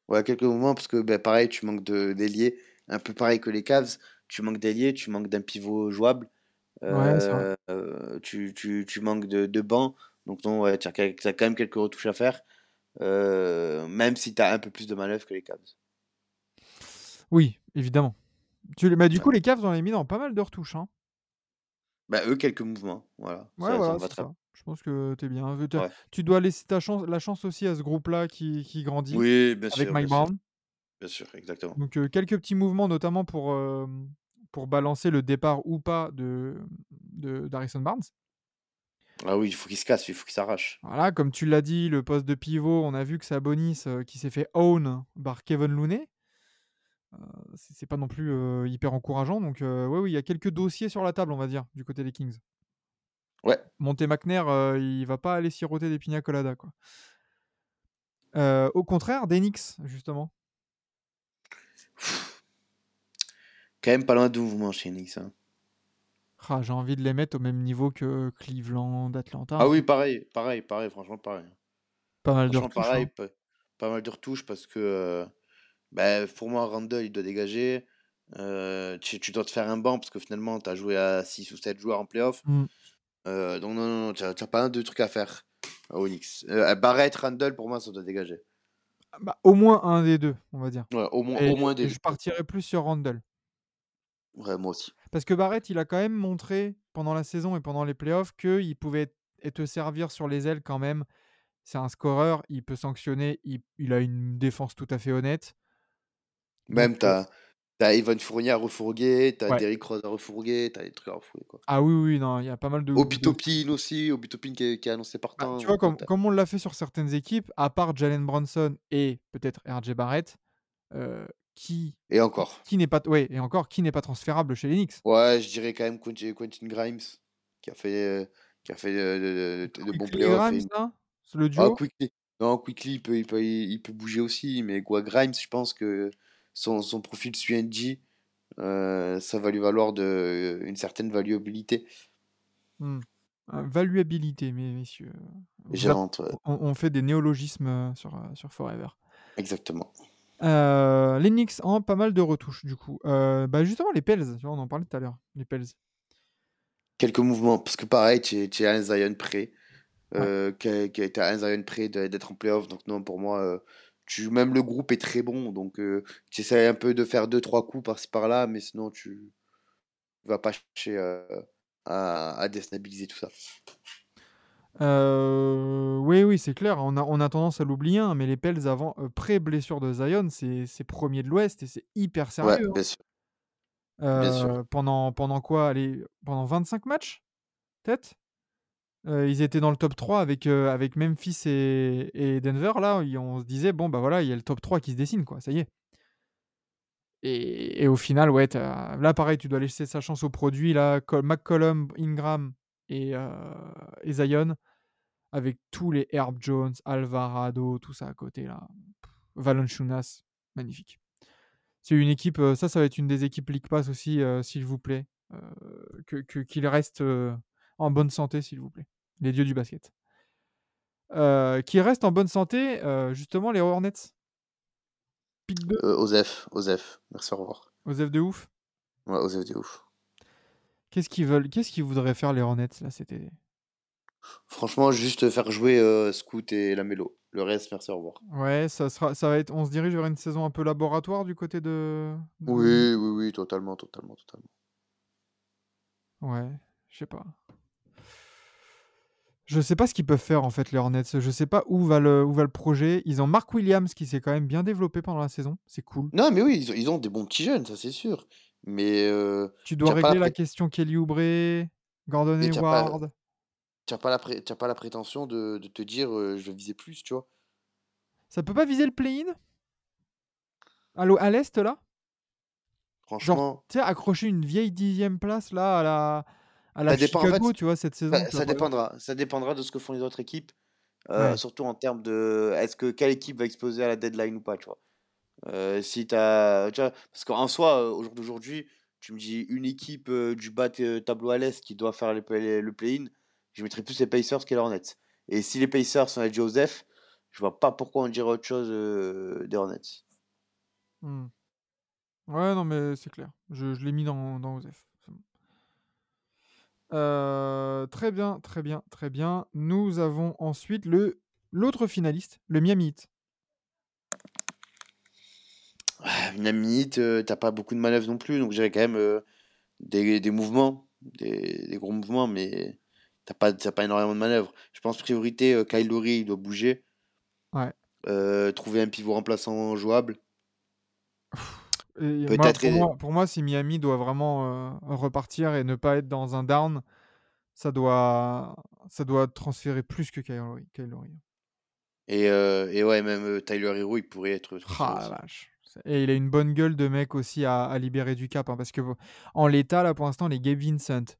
Ouais, quelques mouvements, parce que ben, pareil, tu manques d'ailier, un peu pareil que les Cavs, tu manques d'ailier, tu manques d'un pivot jouable, Ouais, c'est vrai. euh, euh, tu, tu, tu manques de, de banc, donc non, ouais, tu as, quand même quelques retouches à faire, euh, même si tu as un peu plus de manœuvre que les Cavs. Oui, évidemment. Tu, les- bah, du coup, les Cavs, on les mis dans pas mal de retouches. Hein. Bah, eux, quelques mouvements, voilà. Ouais, ça, ça voilà, me va c'est très ça. Je pense que t'es bien. Euh, t'as- Ouais. Tu dois laisser ta chance, la chance aussi à ce groupe-là qui, qui grandit Oui, bien avec sûr, Mike bien sûr, Brown. bien sûr, exactement. Donc euh, quelques petits mouvements, notamment pour, euh, pour balancer le départ ou pas de, de d'Harrison Barnes. Ah oui, il faut qu'il se casse, il faut qu'il s'arrache. Voilà, comme tu l'as dit, le poste de pivot, on a vu que Sabonis euh, qui s'est fait own par Kevin Looney. C'est pas non plus hyper encourageant. Donc ouais, oui, il y a quelques dossiers sur la table, on va dire, du côté des Kings. Ouais. Monté McNair, il va pas aller siroter des pina coladas, quoi. Au contraire, des Knicks, justement. Quand même pas loin de mouvement chez Knicks. hein. Ah, J'ai envie de les mettre au même niveau que Cleveland, Atlanta. Ah oui, pareil, pareil, pareil, franchement, pareil. Pas mal de retouches, pareil, hein. pas, pas mal de retouches parce que bah, pour moi, Randall, il doit dégager. Euh, tu, tu dois te faire un banc parce que finalement, tu as joué à 6 ou 7 joueurs en playoff. Mm. Euh, donc, non, non, non, tu n'as pas un de trucs à faire au Knicks. Euh, Barrett, Randall, pour moi, ça doit dégager. Bah, au moins un des deux, on va dire. Ouais, au, moins, Et, au moins des je partirais plus sur Randall. Ouais, moi aussi. Parce que Barrett, il a quand même montré pendant la saison et pendant les playoffs qu'il pouvait et te servir sur les ailes quand même. C'est un scoreur, il peut sanctionner, il, il a une défense tout à fait honnête. Même, tu euh, as, Evan Fournier à refourguer, tu as Ouais. Derrick Rose à refourguer, tu as des trucs à refourguer. Quoi. Ah oui, oui, non, il y a pas mal de. de- Obitopin aussi, Obitopin qui, est- qui est annoncé Bah, partant. tu vois, comme, t'as- comme on l'a fait sur certaines équipes, à part Jalen Brunson et peut-être RJ Barrett, euh, qui, Et encore. qui n'est pas. Ouais, et encore, qui n'est pas transférable chez les Knicks. Ouais, je dirais quand même Quentin, Grimes, qui a fait, euh, qui a fait euh, de, de- de bons playoffs. Et- le Ah, duo? Quickly. Non, Quickly, il peut, il, peut, il peut bouger aussi, mais quoi, Grimes, je pense que son, son profil NG, euh, ça va lui valoir de, une certaine valuabilité. Hmm. Euh, Valuabilité, mes messieurs. Ouais. on, on fait des néologismes euh, sur, euh, sur Forever. Exactement. Euh, les Knicks ont pas mal de retouches, du coup. Euh, bah justement, les Pels, on en parlait tout à l'heure. Les Pels. Quelques mouvements, parce que pareil, tu es un Zion prêt, euh, qui a, qui a été un Zion prêt d'être en playoff. Donc, non, pour moi, euh, tu, même le groupe est très bon. Donc, euh, tu essaies un peu de faire deux, trois coups par-ci par-là, mais sinon, tu vas pas chercher euh, à, à déstabiliser tout ça. Euh, oui, oui, c'est clair. On a, on a tendance à l'oublier, hein, mais les Pels avant, euh, pré-blessure de Zion, c'est premier de l'Ouest et c'est hyper Ouais, sérieux. hein. bien sûr. bien sûr. Pendant, pendant quoi Allez, pendant 25 matchs Peut-être? Euh, Ils étaient dans le top 3 avec, euh, avec Memphis et, et Denver. Là, on se disait, bon, bah voilà, il y a le top 3 qui se dessine, quoi. Ça y est. Et, et au final, ouais, là, pareil, tu dois laisser sa chance au produit. Là, Col- McCollum, Ingram et, euh, Zion, avec tous les Herb Jones, Alvarado, tout ça à côté, là. Pff, Valanciunas, magnifique. C'est une équipe, euh, ça, ça va être une des équipes League Pass aussi, s'il vous plaît. Euh, que, qu'il reste en bonne santé, s'il vous plaît. Les dieux du basket. Euh, qui restent en bonne santé, euh, justement, les Hornets. 2, Euh, Osef, Osef, merci, au revoir. Osef de ouf. Ouais, Osef, de ouf. Qu'est-ce qu'ils veulent Qu'est-ce qu'ils voudraient faire les Hornets là C'était? Franchement, juste faire jouer Scoot et Lamelo. Le reste, merci, au revoir. ouais, ça sera, ça va être. On se dirige vers une saison un peu laboratoire du côté de. de- Oui, oui, oui, totalement, totalement, totalement. Ouais, je sais pas. Je sais pas ce qu'ils peuvent faire en fait les Hornets. Je sais pas où va le où va le projet. Ils ont Mark Williams qui s'est quand même bien développé pendant la saison. C'est cool. Non, mais oui, ils ont, ils ont des bons petits jeunes, ça c'est sûr. Mais euh, Tu dois régler la question Kelly Oubre, Gordon Mais t'as pas- Hayward. t'as pas, la pas prétention de, de te dire euh, je vais viser plus, tu vois. Ça peut pas viser le play-in? À l'est là? Franchement, Tu sais, accrocher une vieille dixième place là à la, à la Ça dépend, en fait, tu vois, cette saison. ça, dépendra. Ça dépendra de ce que font les autres équipes. euh, Ouais. Surtout en termes de est-ce que quelle équipe va exploser à la deadline ou pas, tu vois. Euh, si t'as, tu vois, parce qu'en soi, euh, au jour d'aujourd'hui, tu me dis une équipe euh, du bas tableau à l'est qui doit faire le, play- le play-in, je mettrais plus les Pacers que les Hornets. Et si les Pacers sont à Joseph, je vois pas pourquoi on dirait autre chose des Hornets. Hmm. Ouais, non, mais c'est clair. Je, je l'ai mis dans, dans OSEF. Euh, très bien, très bien, très bien. Nous avons ensuite le l'autre finaliste, le Miami Heat. Une minute, euh, t'as pas beaucoup de manœuvres non plus, donc j'ai quand même euh, des, des mouvements, des, des gros mouvements, mais t'as pas, t'as pas énormément de manœuvres. Je pense priorité, Kyle Lowry, il doit bouger. Ouais. Trouver un pivot remplaçant jouable. Peut-être pour, moi, pour moi, si Miami doit vraiment euh, repartir et ne pas être dans un down, ça doit, ça doit transférer plus que Kyle Lowry. Kyle Lowry. Et, euh, et ouais, même euh, Tyler Hero, il pourrait être Ah vache. Et il a une bonne gueule de mec aussi à, à libérer du cap. hein, parce que en l'état, là, pour l'instant, les Gabe Vincent.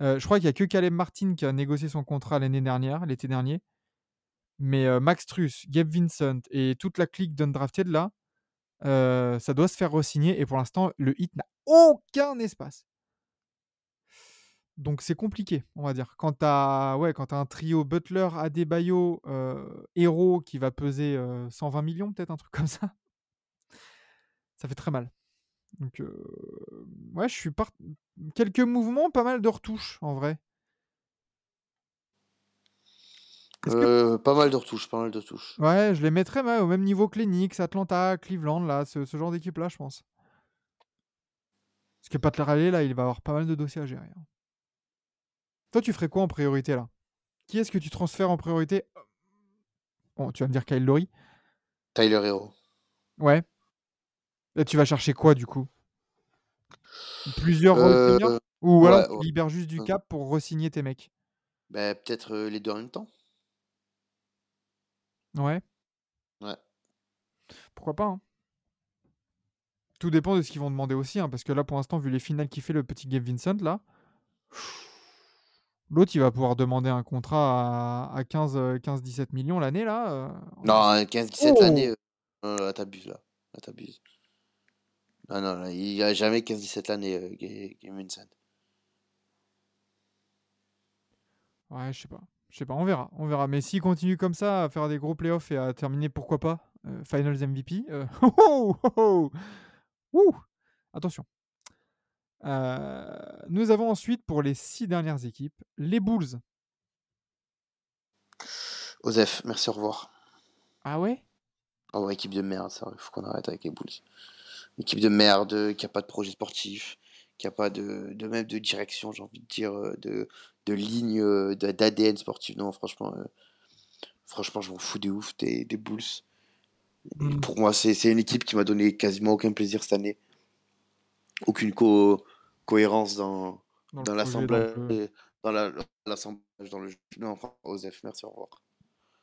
euh, je crois qu'il n'y a que Caleb Martin qui a négocié son contrat l'année dernière, l'été dernier. Mais euh, Max Truss, Gabe Vincent et toute la clique d'undrafted là, ça doit se faire re-signer. Et pour l'instant, le hit n'a aucun espace. Donc c'est compliqué, on va dire. Quand tu as, ouais, quand un trio Butler, Adebayo, euh, Hero qui va peser euh, 120 millions, peut-être un truc comme ça, ça fait très mal. Donc, ouais, je suis part... Quelques mouvements, pas mal de retouches en vrai. Est-ce que- Euh, pas mal de retouches, pas mal de retouches. Ouais, je les mettrais ouais, au même niveau que Atlanta, Cleveland, là, ce, ce genre d'équipe-là, je pense. Parce que Pat Riley, là, il va avoir pas mal de dossiers à gérer. hein. Toi, tu ferais quoi en priorité, là? Qui est-ce que tu transfères en priorité? Bon, tu vas me dire Kyle Lowry. Tyler Hero. Ouais. Et tu vas chercher quoi, du coup? Plusieurs Euh, Ou alors ouais, tu ouais. libères juste du cap pour re-signer tes mecs? Bah, peut-être euh, les deux en même temps. Ouais. Ouais. Pourquoi pas hein. Tout dépend de ce qu'ils vont demander aussi, hein, parce que là, pour l'instant, vu les finales qu'il fait le petit Gabe Vincent, là, l'autre, il va pouvoir demander un contrat à, à 15, euh, 15-17 millions l'année, là. euh, Non, 15-17 Oh l'année, euh, euh, là, t'abuses là. Là, t'abuses. Non, non, non, il n'y a jamais 15-17 l'année, euh, Ga- Game Vincent. Ouais, je sais pas. Je sais pas, on verra. On verra. Mais s'il continue comme ça à faire des gros playoffs et à terminer, pourquoi pas, euh, Finals MVP. euh, oh, oh, oh, Ouh Attention. Euh, nous avons ensuite pour les six dernières équipes les Bulls. Osef, merci, au revoir. Ah ouais? Oh, ouais, équipe de merde, ça, il faut qu'on arrête avec les Bulls. Équipe de merde, qui a pas de projet sportif, qui a pas de, de même de direction, j'ai envie de dire, euh, de, de ligne, euh, d'ADN sportif. Non, franchement, euh, franchement, je m'en fous de ouf des, des Bulls. Et Mm. Pour moi, c'est une équipe qui m'a donné quasiment aucun plaisir cette année. Aucune co- cohérence dans, Dans le dans l'assemblage, dans le- l'assemblage, dans le jeu. Non, Osef, merci, au revoir.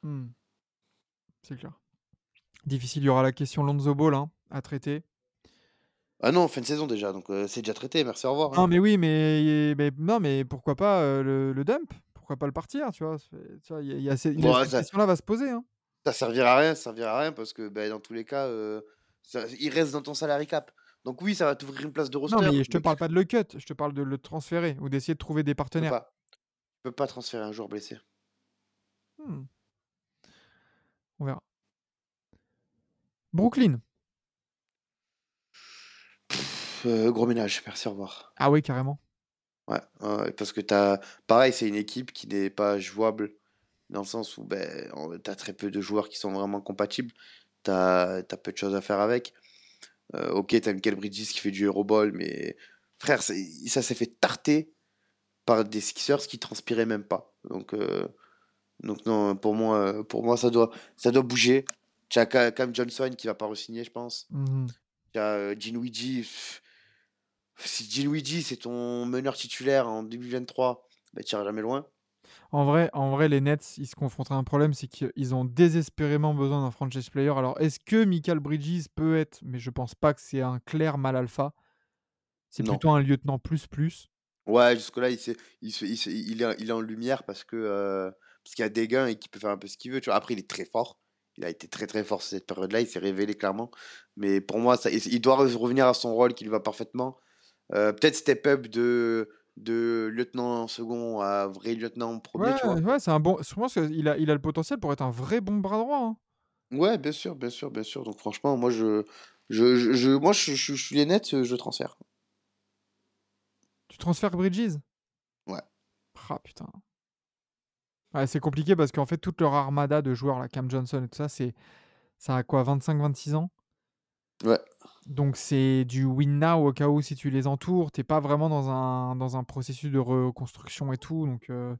Hmm. C'est clair. Difficile, il y aura la question Lonzo Ball hein, à traiter. Ah non, fin de saison déjà, donc euh, c'est déjà traité, merci, au revoir. hein. Non, mais oui, mais, mais- non, mais pourquoi pas euh, le, le dump? Pourquoi pas le partir Tu vois, c'est- tu vois, il y a, il y a ces- il y a Ouais, cette ça- question-là va se poser. Hein. Ça servira à rien, ça servira à rien parce que ben, dans tous les cas, euh, ça- il reste dans ton salary cap. Donc oui, ça va t'ouvrir une place de roster. Non, mais je te mais parle pas de le cut, je te parle de le transférer ou d'essayer de trouver des peux partenaires. pas, tu peux pas transférer un joueur blessé. Hmm. On verra. Brooklyn. Pff, euh, gros ménage, merci, au revoir. Ah oui, carrément. Ouais, parce que t'as, pareil, c'est une équipe qui n'est pas jouable dans le sens où ben, t'as très peu de joueurs qui sont vraiment compatibles. T'as, t'as peu de choses à faire avec. Euh, ok, t'as Michael Bridges qui fait du Euroball, mais frère, ça s'est fait tarter par des Sixers qui transpiraient même pas. Donc, euh, donc non, pour moi, euh, pour moi ça, doit, ça doit bouger. Tu as Ca- Cam Johnson qui va pas re-signer, je pense. Mhm. Tu as euh, Dinwiddie. pff, Si Dinwiddie, c'est ton meneur titulaire en 2023, bah, tu iras jamais loin. En vrai, en vrai, les Nets, ils se confrontent à un problème, c'est qu'ils ont désespérément besoin d'un franchise player. Alors, est-ce que Michael Bridges peut être, mais je pense pas que c'est un clair mal alpha. C'est plutôt un lieutenant plus plus. Ouais, jusque-là, il, il, il, est, il est en lumière parce que euh, parce qu'il y a des gains et qu'il peut faire un peu ce qu'il veut. Tu vois. Après, il est très fort. Il a été très très fort cette période-là. Il s'est révélé clairement. Mais pour moi, ça, il doit re- revenir à son rôle qui lui va parfaitement. Euh, Peut-être step up de, de lieutenant second à vrai lieutenant premier. Ouais, Tu vois. ouais, c'est un bon. Je pense qu'il a, il a le potentiel pour être un vrai bon bras droit. hein. Ouais, bien sûr, bien sûr, bien sûr. Donc franchement, moi, je, je, je, je- moi, je, je, je suis nets, je transfère. Tu transfères Bridges? Ouais. Ah putain. Ouais, c'est compliqué parce qu'en fait, toute leur armada de joueurs, là, Cam Johnson et tout ça, c'est. Ça a quoi 25-26 ans? Ouais. Donc c'est du win now au cas où si tu les entoures, t'es pas vraiment dans un, dans un processus de reconstruction et tout. Donc euh,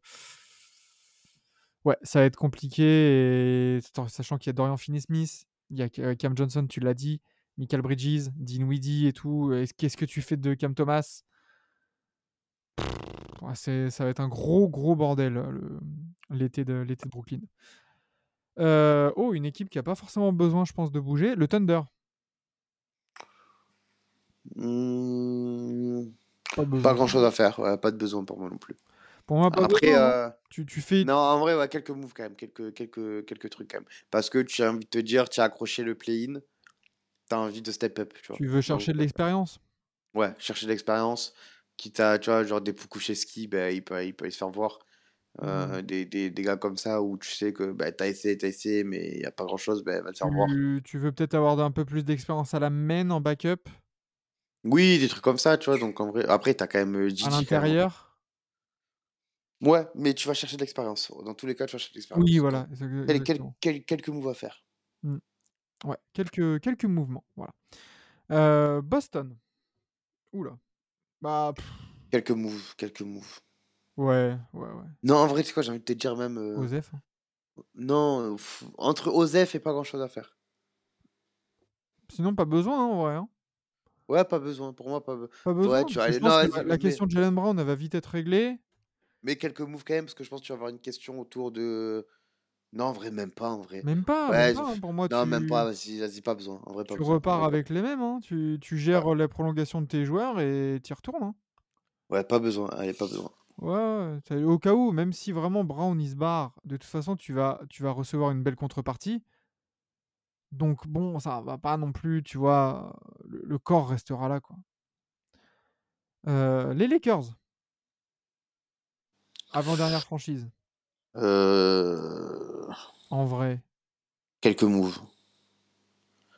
ouais, ça va être compliqué. Sachant qu'il y a Dorian Finney-Smith, il y a euh, Cam Johnson, tu l'as dit, Michael Bridges, Dinwiddie et tout. Est-ce- Qu'est-ce que tu fais de Cam Thomas? Ça va être un gros gros bordel l'été de, de Brooklyn. Euh, oh, une équipe qui a pas forcément besoin, je pense, de bouger, le Thunder. Pas, grand chose à faire, ouais, pas de besoin pour moi non plus. Pour moi, pas Après, besoin, hein. euh, Tu, tu fais. non, en vrai, ouais, quelques moves quand même, quelques, quelques, quelques trucs quand même. Parce que tu as envie de te dire, tu as accroché le play-in, tu as envie de step up, tu vois. Tu veux chercher de l'expérience? Ouais, chercher de l'expérience. Quitte à, tu vois, genre des Pukucheski, ben, il, peut, il peut se faire voir. Euh, Mhm. des, des, des gars comme ça où tu sais que ben, t'as essayé, t'as essayé, mais il n'y a pas grand chose, ben, va te faire voir. tu veux peut-être avoir un peu plus d'expérience à la main en backup, Oui, des trucs comme ça, tu vois. Donc en vrai, après, t'as quand même euh, Gigi. à quand même. l'intérieur? Ouais, mais tu vas chercher de l'expérience. Dans tous les cas, tu vas chercher de l'expérience. Oui, voilà. quel- quel- exactement. quel- quelques moves à faire. Ouais, quelques, quelques mouvements. Voilà. Euh, Boston. Oula. Bah, pff, Quelques moves, quelques moves. ouais, ouais, ouais. Non, en vrai, c'est quoi, j'ai envie de te dire même. euh, Osef. hein. Non, euh, pff, entre Osef et pas grand chose à faire. Sinon, pas besoin, hein, en vrai. hein. Ouais, pas besoin. Pour moi, pas besoin. Pas besoin. tu parce vas que aller- je pense non, que vas-y, la, mais- question de Jalen Brown, elle va vite être réglée. Mais quelques moves quand même, parce que je pense que tu vas avoir une question autour de. Non, en vrai, même pas, en vrai. Même pas, Ouais, même pas, hein, pour moi. Non, tu... même pas, vas-y, vas-y, pas besoin. En vrai, pas Tu besoin. en repars vrai, pas- avec les mêmes, hein. tu, tu gères la prolongation de tes joueurs et tu y retournes. hein. Ouais, pas besoin. Allez, pas besoin. Ouais, ouais, t'as- au cas où, même si vraiment Brown il se barre, de toute façon tu vas, tu vas recevoir une belle contrepartie. Donc bon, ça va pas non plus, tu vois, le, le corps restera là, quoi. Euh, les Lakers. Avant-dernière franchise, Euh, en vrai. Quelques moves.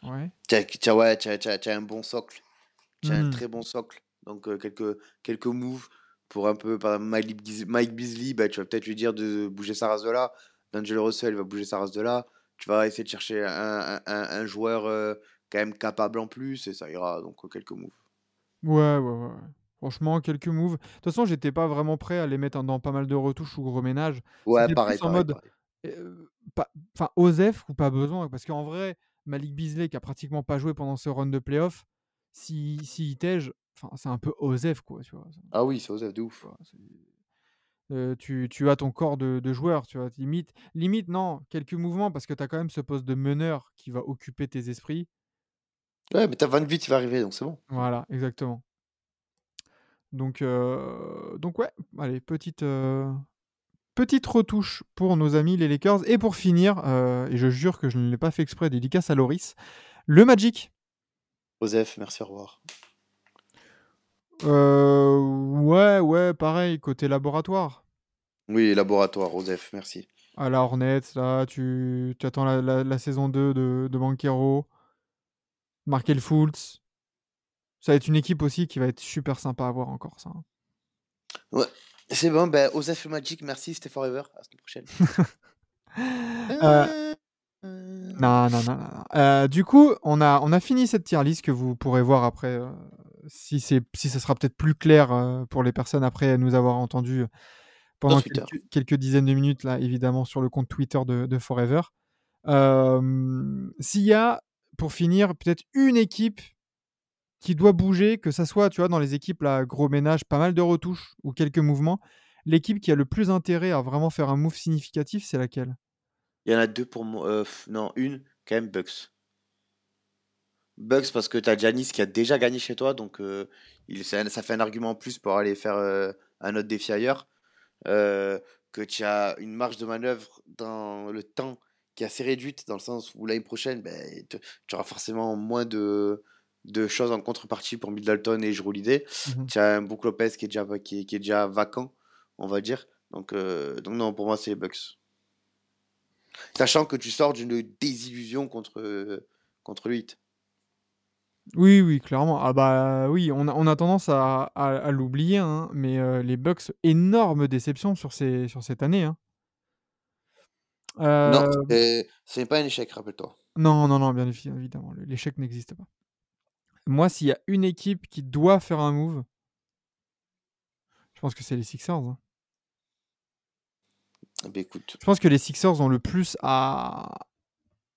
Ouais. T'as, t'as- ouais, t'as, t'as- un bon socle. T'as un Mhm. très bon socle. Donc euh, quelques, quelques moves pour un peu, par exemple, Mike, Beas- Mike Beasley, bah, tu vas peut-être lui dire de bouger sa race de là. D'Angelo Russell va bouger sa race de là. Tu vas essayer de chercher un, un- joueur euh, quand même capable en plus et ça ira. Donc euh, quelques moves. Ouais, ouais, ouais. Franchement, quelques moves. De toute façon, j'étais pas vraiment prêt à les mettre dans pas mal de retouches ou gros ménages. Ouais, pareil, en pareil, mode, pareil. euh, enfin, Osef ou pas besoin. Parce qu'en vrai, Malik Beasley, qui a pratiquement pas joué pendant ce run de playoff, si, si il tège, enfin, c'est un peu Osef, quoi, tu vois. Ah oui, c'est Osef de ouf. Euh, tu, tu as ton corps de, de joueur, tu vois. Limite, limite, non, quelques mouvements, parce que tu as quand même ce poste de meneur qui va occuper tes esprits. Ouais, mais t'as 28, il va arriver, donc c'est bon. Voilà, exactement. Donc, euh, donc ouais, allez, petite, euh, petite retouche pour nos amis les Lakers. Et pour finir, et je jure que je ne l'ai pas fait exprès, dédicace à Loris, le Magic. Osef, merci, au revoir. Euh, ouais, ouais, pareil, côté laboratoire. Oui, laboratoire, Osef, merci. À la Hornets, là, tu, tu attends la, la- la saison 2 de, de Banquero. Markel Fultz. Ça va être une équipe aussi qui va être super sympa à voir encore, ça. hein. C'est bon, ben Osef et Magic, merci, c'était forever. À la semaine prochaine. Euh, Non, non, non, non. non. Euh, du coup, on a, on a fini cette tier list que vous pourrez voir après, euh, si, c'est, si ça sera peut-être plus clair euh, pour les personnes après nous avoir entendus pendant Twitter. quelques, quelques dizaines de minutes, là, évidemment, sur le compte Twitter de, de Forever. Euh, S'il y a, pour finir, peut-être une équipe qui doit bouger, que ça soit, tu vois, dans les équipes, là, gros ménage, pas mal de retouches ou quelques mouvements, l'équipe qui a le plus intérêt à vraiment faire un move significatif, c'est laquelle? Il y en a deux pour moi. euh, non, une, quand même, Bucks. Bucks parce que t'as Giannis qui a déjà gagné chez toi, donc euh, il, ça, ça fait un argument en plus pour aller faire euh, un autre défi ailleurs. Euh, que tu as une marge de manœuvre dans le temps qui est assez réduite, dans le sens où l'année prochaine, te- tu auras forcément moins de, de choses en contrepartie pour Middleton et Holiday. Mhm. Tu as un Brook Lopez qui est déjà, qui est, qui est déjà vacant, on va dire. Donc, euh, donc non, pour moi, c'est les Bucks. Sachant que tu sors d'une désillusion contre, euh, contre le. Oui, oui, clairement. Ah bah oui, on a, on a tendance à, à- à l'oublier, hein, mais euh, les Bucks, énorme déception sur, ces, sur cette année. hein. Euh, Non, c'est- ce n'est pas un échec, rappelle-toi. non, non, non, bien évi- évidemment, le- l'échec n'existe pas. Moi, s'il y a une équipe qui doit faire un move, je pense que c'est les Sixers. hein. Eh ben, écoute, Je pense que les Sixers ont le plus à...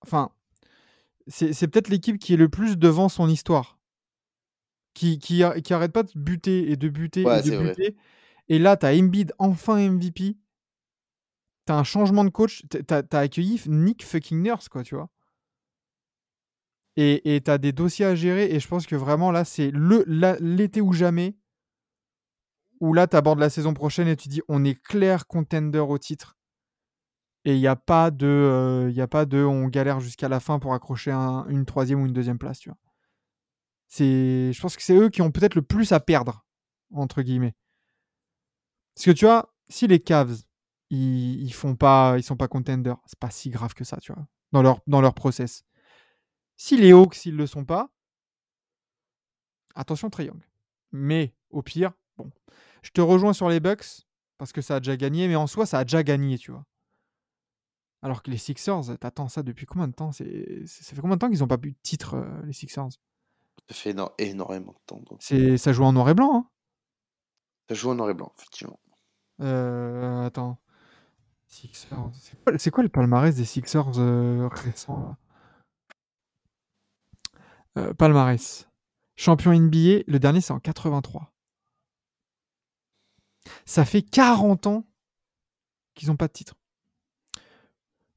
Enfin, c'est peut-être l'équipe qui est le plus devant son histoire. Qui, qui, qui arrête pas de buter et de buter Ouais, et de vrai. buter. Et là, t'as Embiid enfin MVP. T'as un changement de coach. T'as- T'as t'as accueilli Nick fucking Nurse, quoi, tu vois. Et et t'as des dossiers à gérer. Et je pense que vraiment, là, c'est l'été ou jamais. Où là, t'abordes la saison prochaine et tu dis, on est clair contender au titre. Et il n'y a pas de, euh, il a pas de, on galère jusqu'à la fin pour accrocher un- une troisième ou une deuxième place, tu vois. C'est, je pense que c'est eux qui ont peut-être le plus à perdre entre guillemets. Parce que tu vois, si les Cavs, ils, ils font pas, ils sont pas contenders, c'est pas si grave que ça, tu vois, dans leur, dans process. Si les Hawks, ils le sont pas, attention Triangle. Mais au pire, bon, je te rejoins sur les Bucks parce que ça a déjà gagné, mais en soi, ça a déjà gagné, tu vois. Alors que les Sixers, t'attends ça depuis combien de temps? C'est, Ça fait combien de temps qu'ils n'ont pas eu de titre, euh, les Sixers? Ça fait éno- énormément de temps. donc. c'est, Ça joue en noir et blanc, hein? Ça joue en noir et blanc, effectivement. Euh, attends. Sixers. C'est quoi, c'est quoi le palmarès des Sixers euh, récents là? Euh, Palmarès. Champion NBA, le dernier c'est en 83. Ça fait 40 ans qu'ils n'ont pas de titre.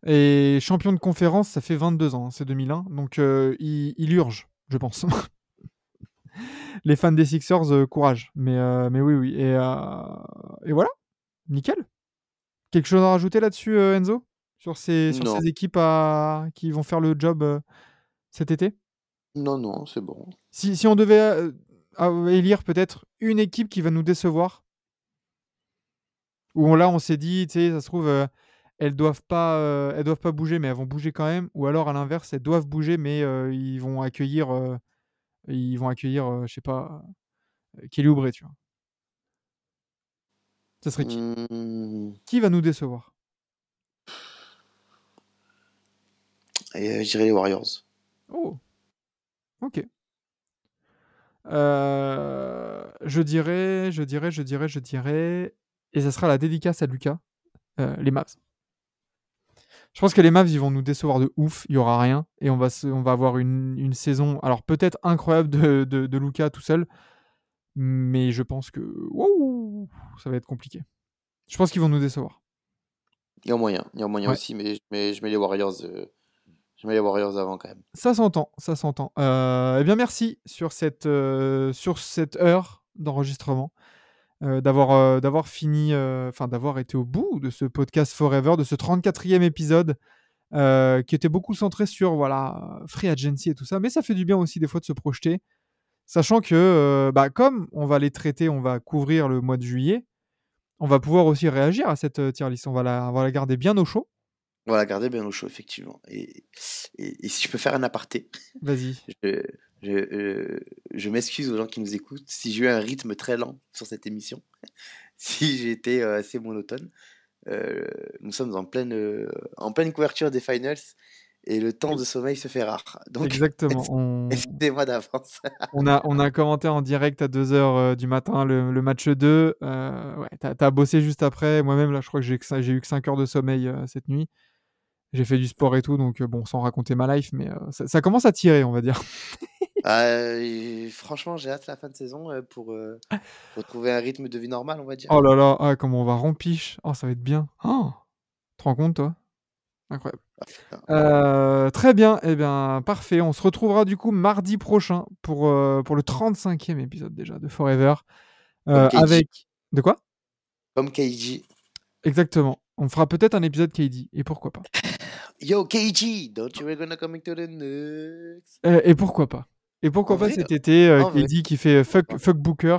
Et champion de conférence, ça fait 22 ans, hein, c'est 2001. Donc euh, il, il urge, je pense. Les fans des Sixers, euh, courage. Mais, euh, mais oui, oui. Et, euh, et voilà, nickel. Quelque chose à rajouter là-dessus, Enzo? Sur ces, sur ces équipes à... qui vont faire le job cet été? Non, non, c'est bon. si, si on devait élire peut-être une équipe qui va nous décevoir, où on- là on s'est dit, tu sais, ça se trouve, elles doivent pas, euh, elles doivent pas bouger, mais elles vont bouger quand même, ou alors à l'inverse, elles doivent bouger, mais euh, ils vont accueillir, euh, ils vont accueillir, euh, je sais pas, Kelly Oubre, tu vois. Ça serait qui? Hmm, Qui va nous décevoir? Dirais les Warriors. Oh, ok. Je dirais, je dirais, je dirais, je dirais, et ça sera la dédicace à Lucas, les Mavs. Je pense que les Mavs, ils vont nous décevoir de ouf, il y aura rien, et on va, se- on va avoir une, une saison, alors peut-être incroyable de, de, de Lucas tout seul, mais je pense que ça va être compliqué. Je pense qu'ils vont nous décevoir. Il y a moyen, il y a moyen Ouais. aussi, mais, mais je mets les Warriors. euh, je mets les Warriors avant quand même. Ça s'entend, ça s'entend. Euh, eh bien, merci sur cette, euh, sur cette heure d'enregistrement, euh, d'avoir, euh, d'avoir fini, euh, enfin d'avoir été au bout de ce podcast Forever, de ce 34e épisode, qui était beaucoup centré sur voilà free agency et tout ça, mais ça fait du bien aussi des fois de se projeter, sachant que bah, comme on va les traiter, on va couvrir le mois de juillet, on va pouvoir aussi réagir à cette tier list. On va la, on va la garder bien au chaud. Voilà, gardez bien au chaud, effectivement. Et, et, et si je peux faire un aparté, Vas-y. je, je, euh, je m'excuse aux gens qui nous écoutent si j'ai eu un rythme très lent sur cette émission, si j'ai été euh, assez monotone. Euh, nous sommes en pleine, euh, en pleine couverture des finals et le temps de sommeil se fait rare. Donc, Exactement. On, excusez-moi d'avance. On a, on a commenté en direct à 2h du matin le, le match 2. Euh, ouais, t'as, t'as bossé juste après. Moi-même, là, je crois que j'ai, eu que 5 heures de sommeil cette nuit. J'ai fait du sport et tout, donc bon, sans raconter ma life, mais euh, ça, ça commence à tirer, on va dire. Euh, franchement, j'ai hâte la fin de saison euh, pour euh, retrouver un rythme de vie normal, on va dire. Oh là là, ah, comment on va rempiche. Oh, ça va être bien. Oh, tu te rends compte, toi? Incroyable. Euh, très bien, eh bien, parfait. On se retrouvera du coup mardi prochain pour, euh, pour le 35e épisode déjà de Forever. euh, avec. De quoi? Comme KG. Exactement. On fera peut-être un épisode KD, et pourquoi pas. Yo, KG, don't you gonna come to the? Euh, et pourquoi pas Et pourquoi En pas vrai, cet été, euh, en vrai. KD qui fait euh, fuck, fuck Booker,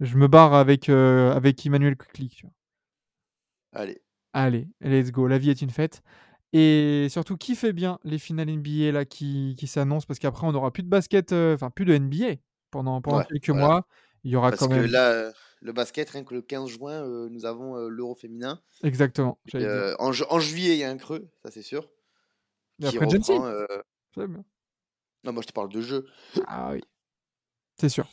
je me barre avec, euh, avec Emmanuel vois. Allez. Allez, let's go, la vie est une fête. Et surtout, kiffez bien les finales NBA là, qui, qui s'annoncent, parce qu'après, on n'aura plus de basket, euh, enfin plus de NBA pendant, pendant Ouais, quelques voilà. mois. Il y aura Parce quand que même. là, euh, le basket, rien que le 15 juin, euh, nous avons euh, l'Euro féminin. Exactement. Et, euh, en, ju- en juillet, il y a un creux, ça c'est sûr. Et Qui après, reprend. euh, bien. Non, moi je te parle de jeu. Ah oui, c'est sûr.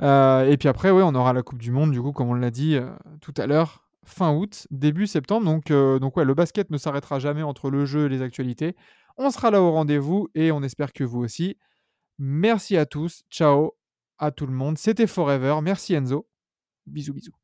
Euh, et puis après, oui, on aura la Coupe du Monde, du coup, comme on l'a dit euh, tout à l'heure, fin août, début septembre. Donc, euh, donc ouais, le basket ne s'arrêtera jamais entre le jeu et les actualités. On sera là au rendez-vous et on espère que vous aussi. Merci à tous. Ciao à tout le monde. C'était Forever. Merci Enzo. Bisous, bisous.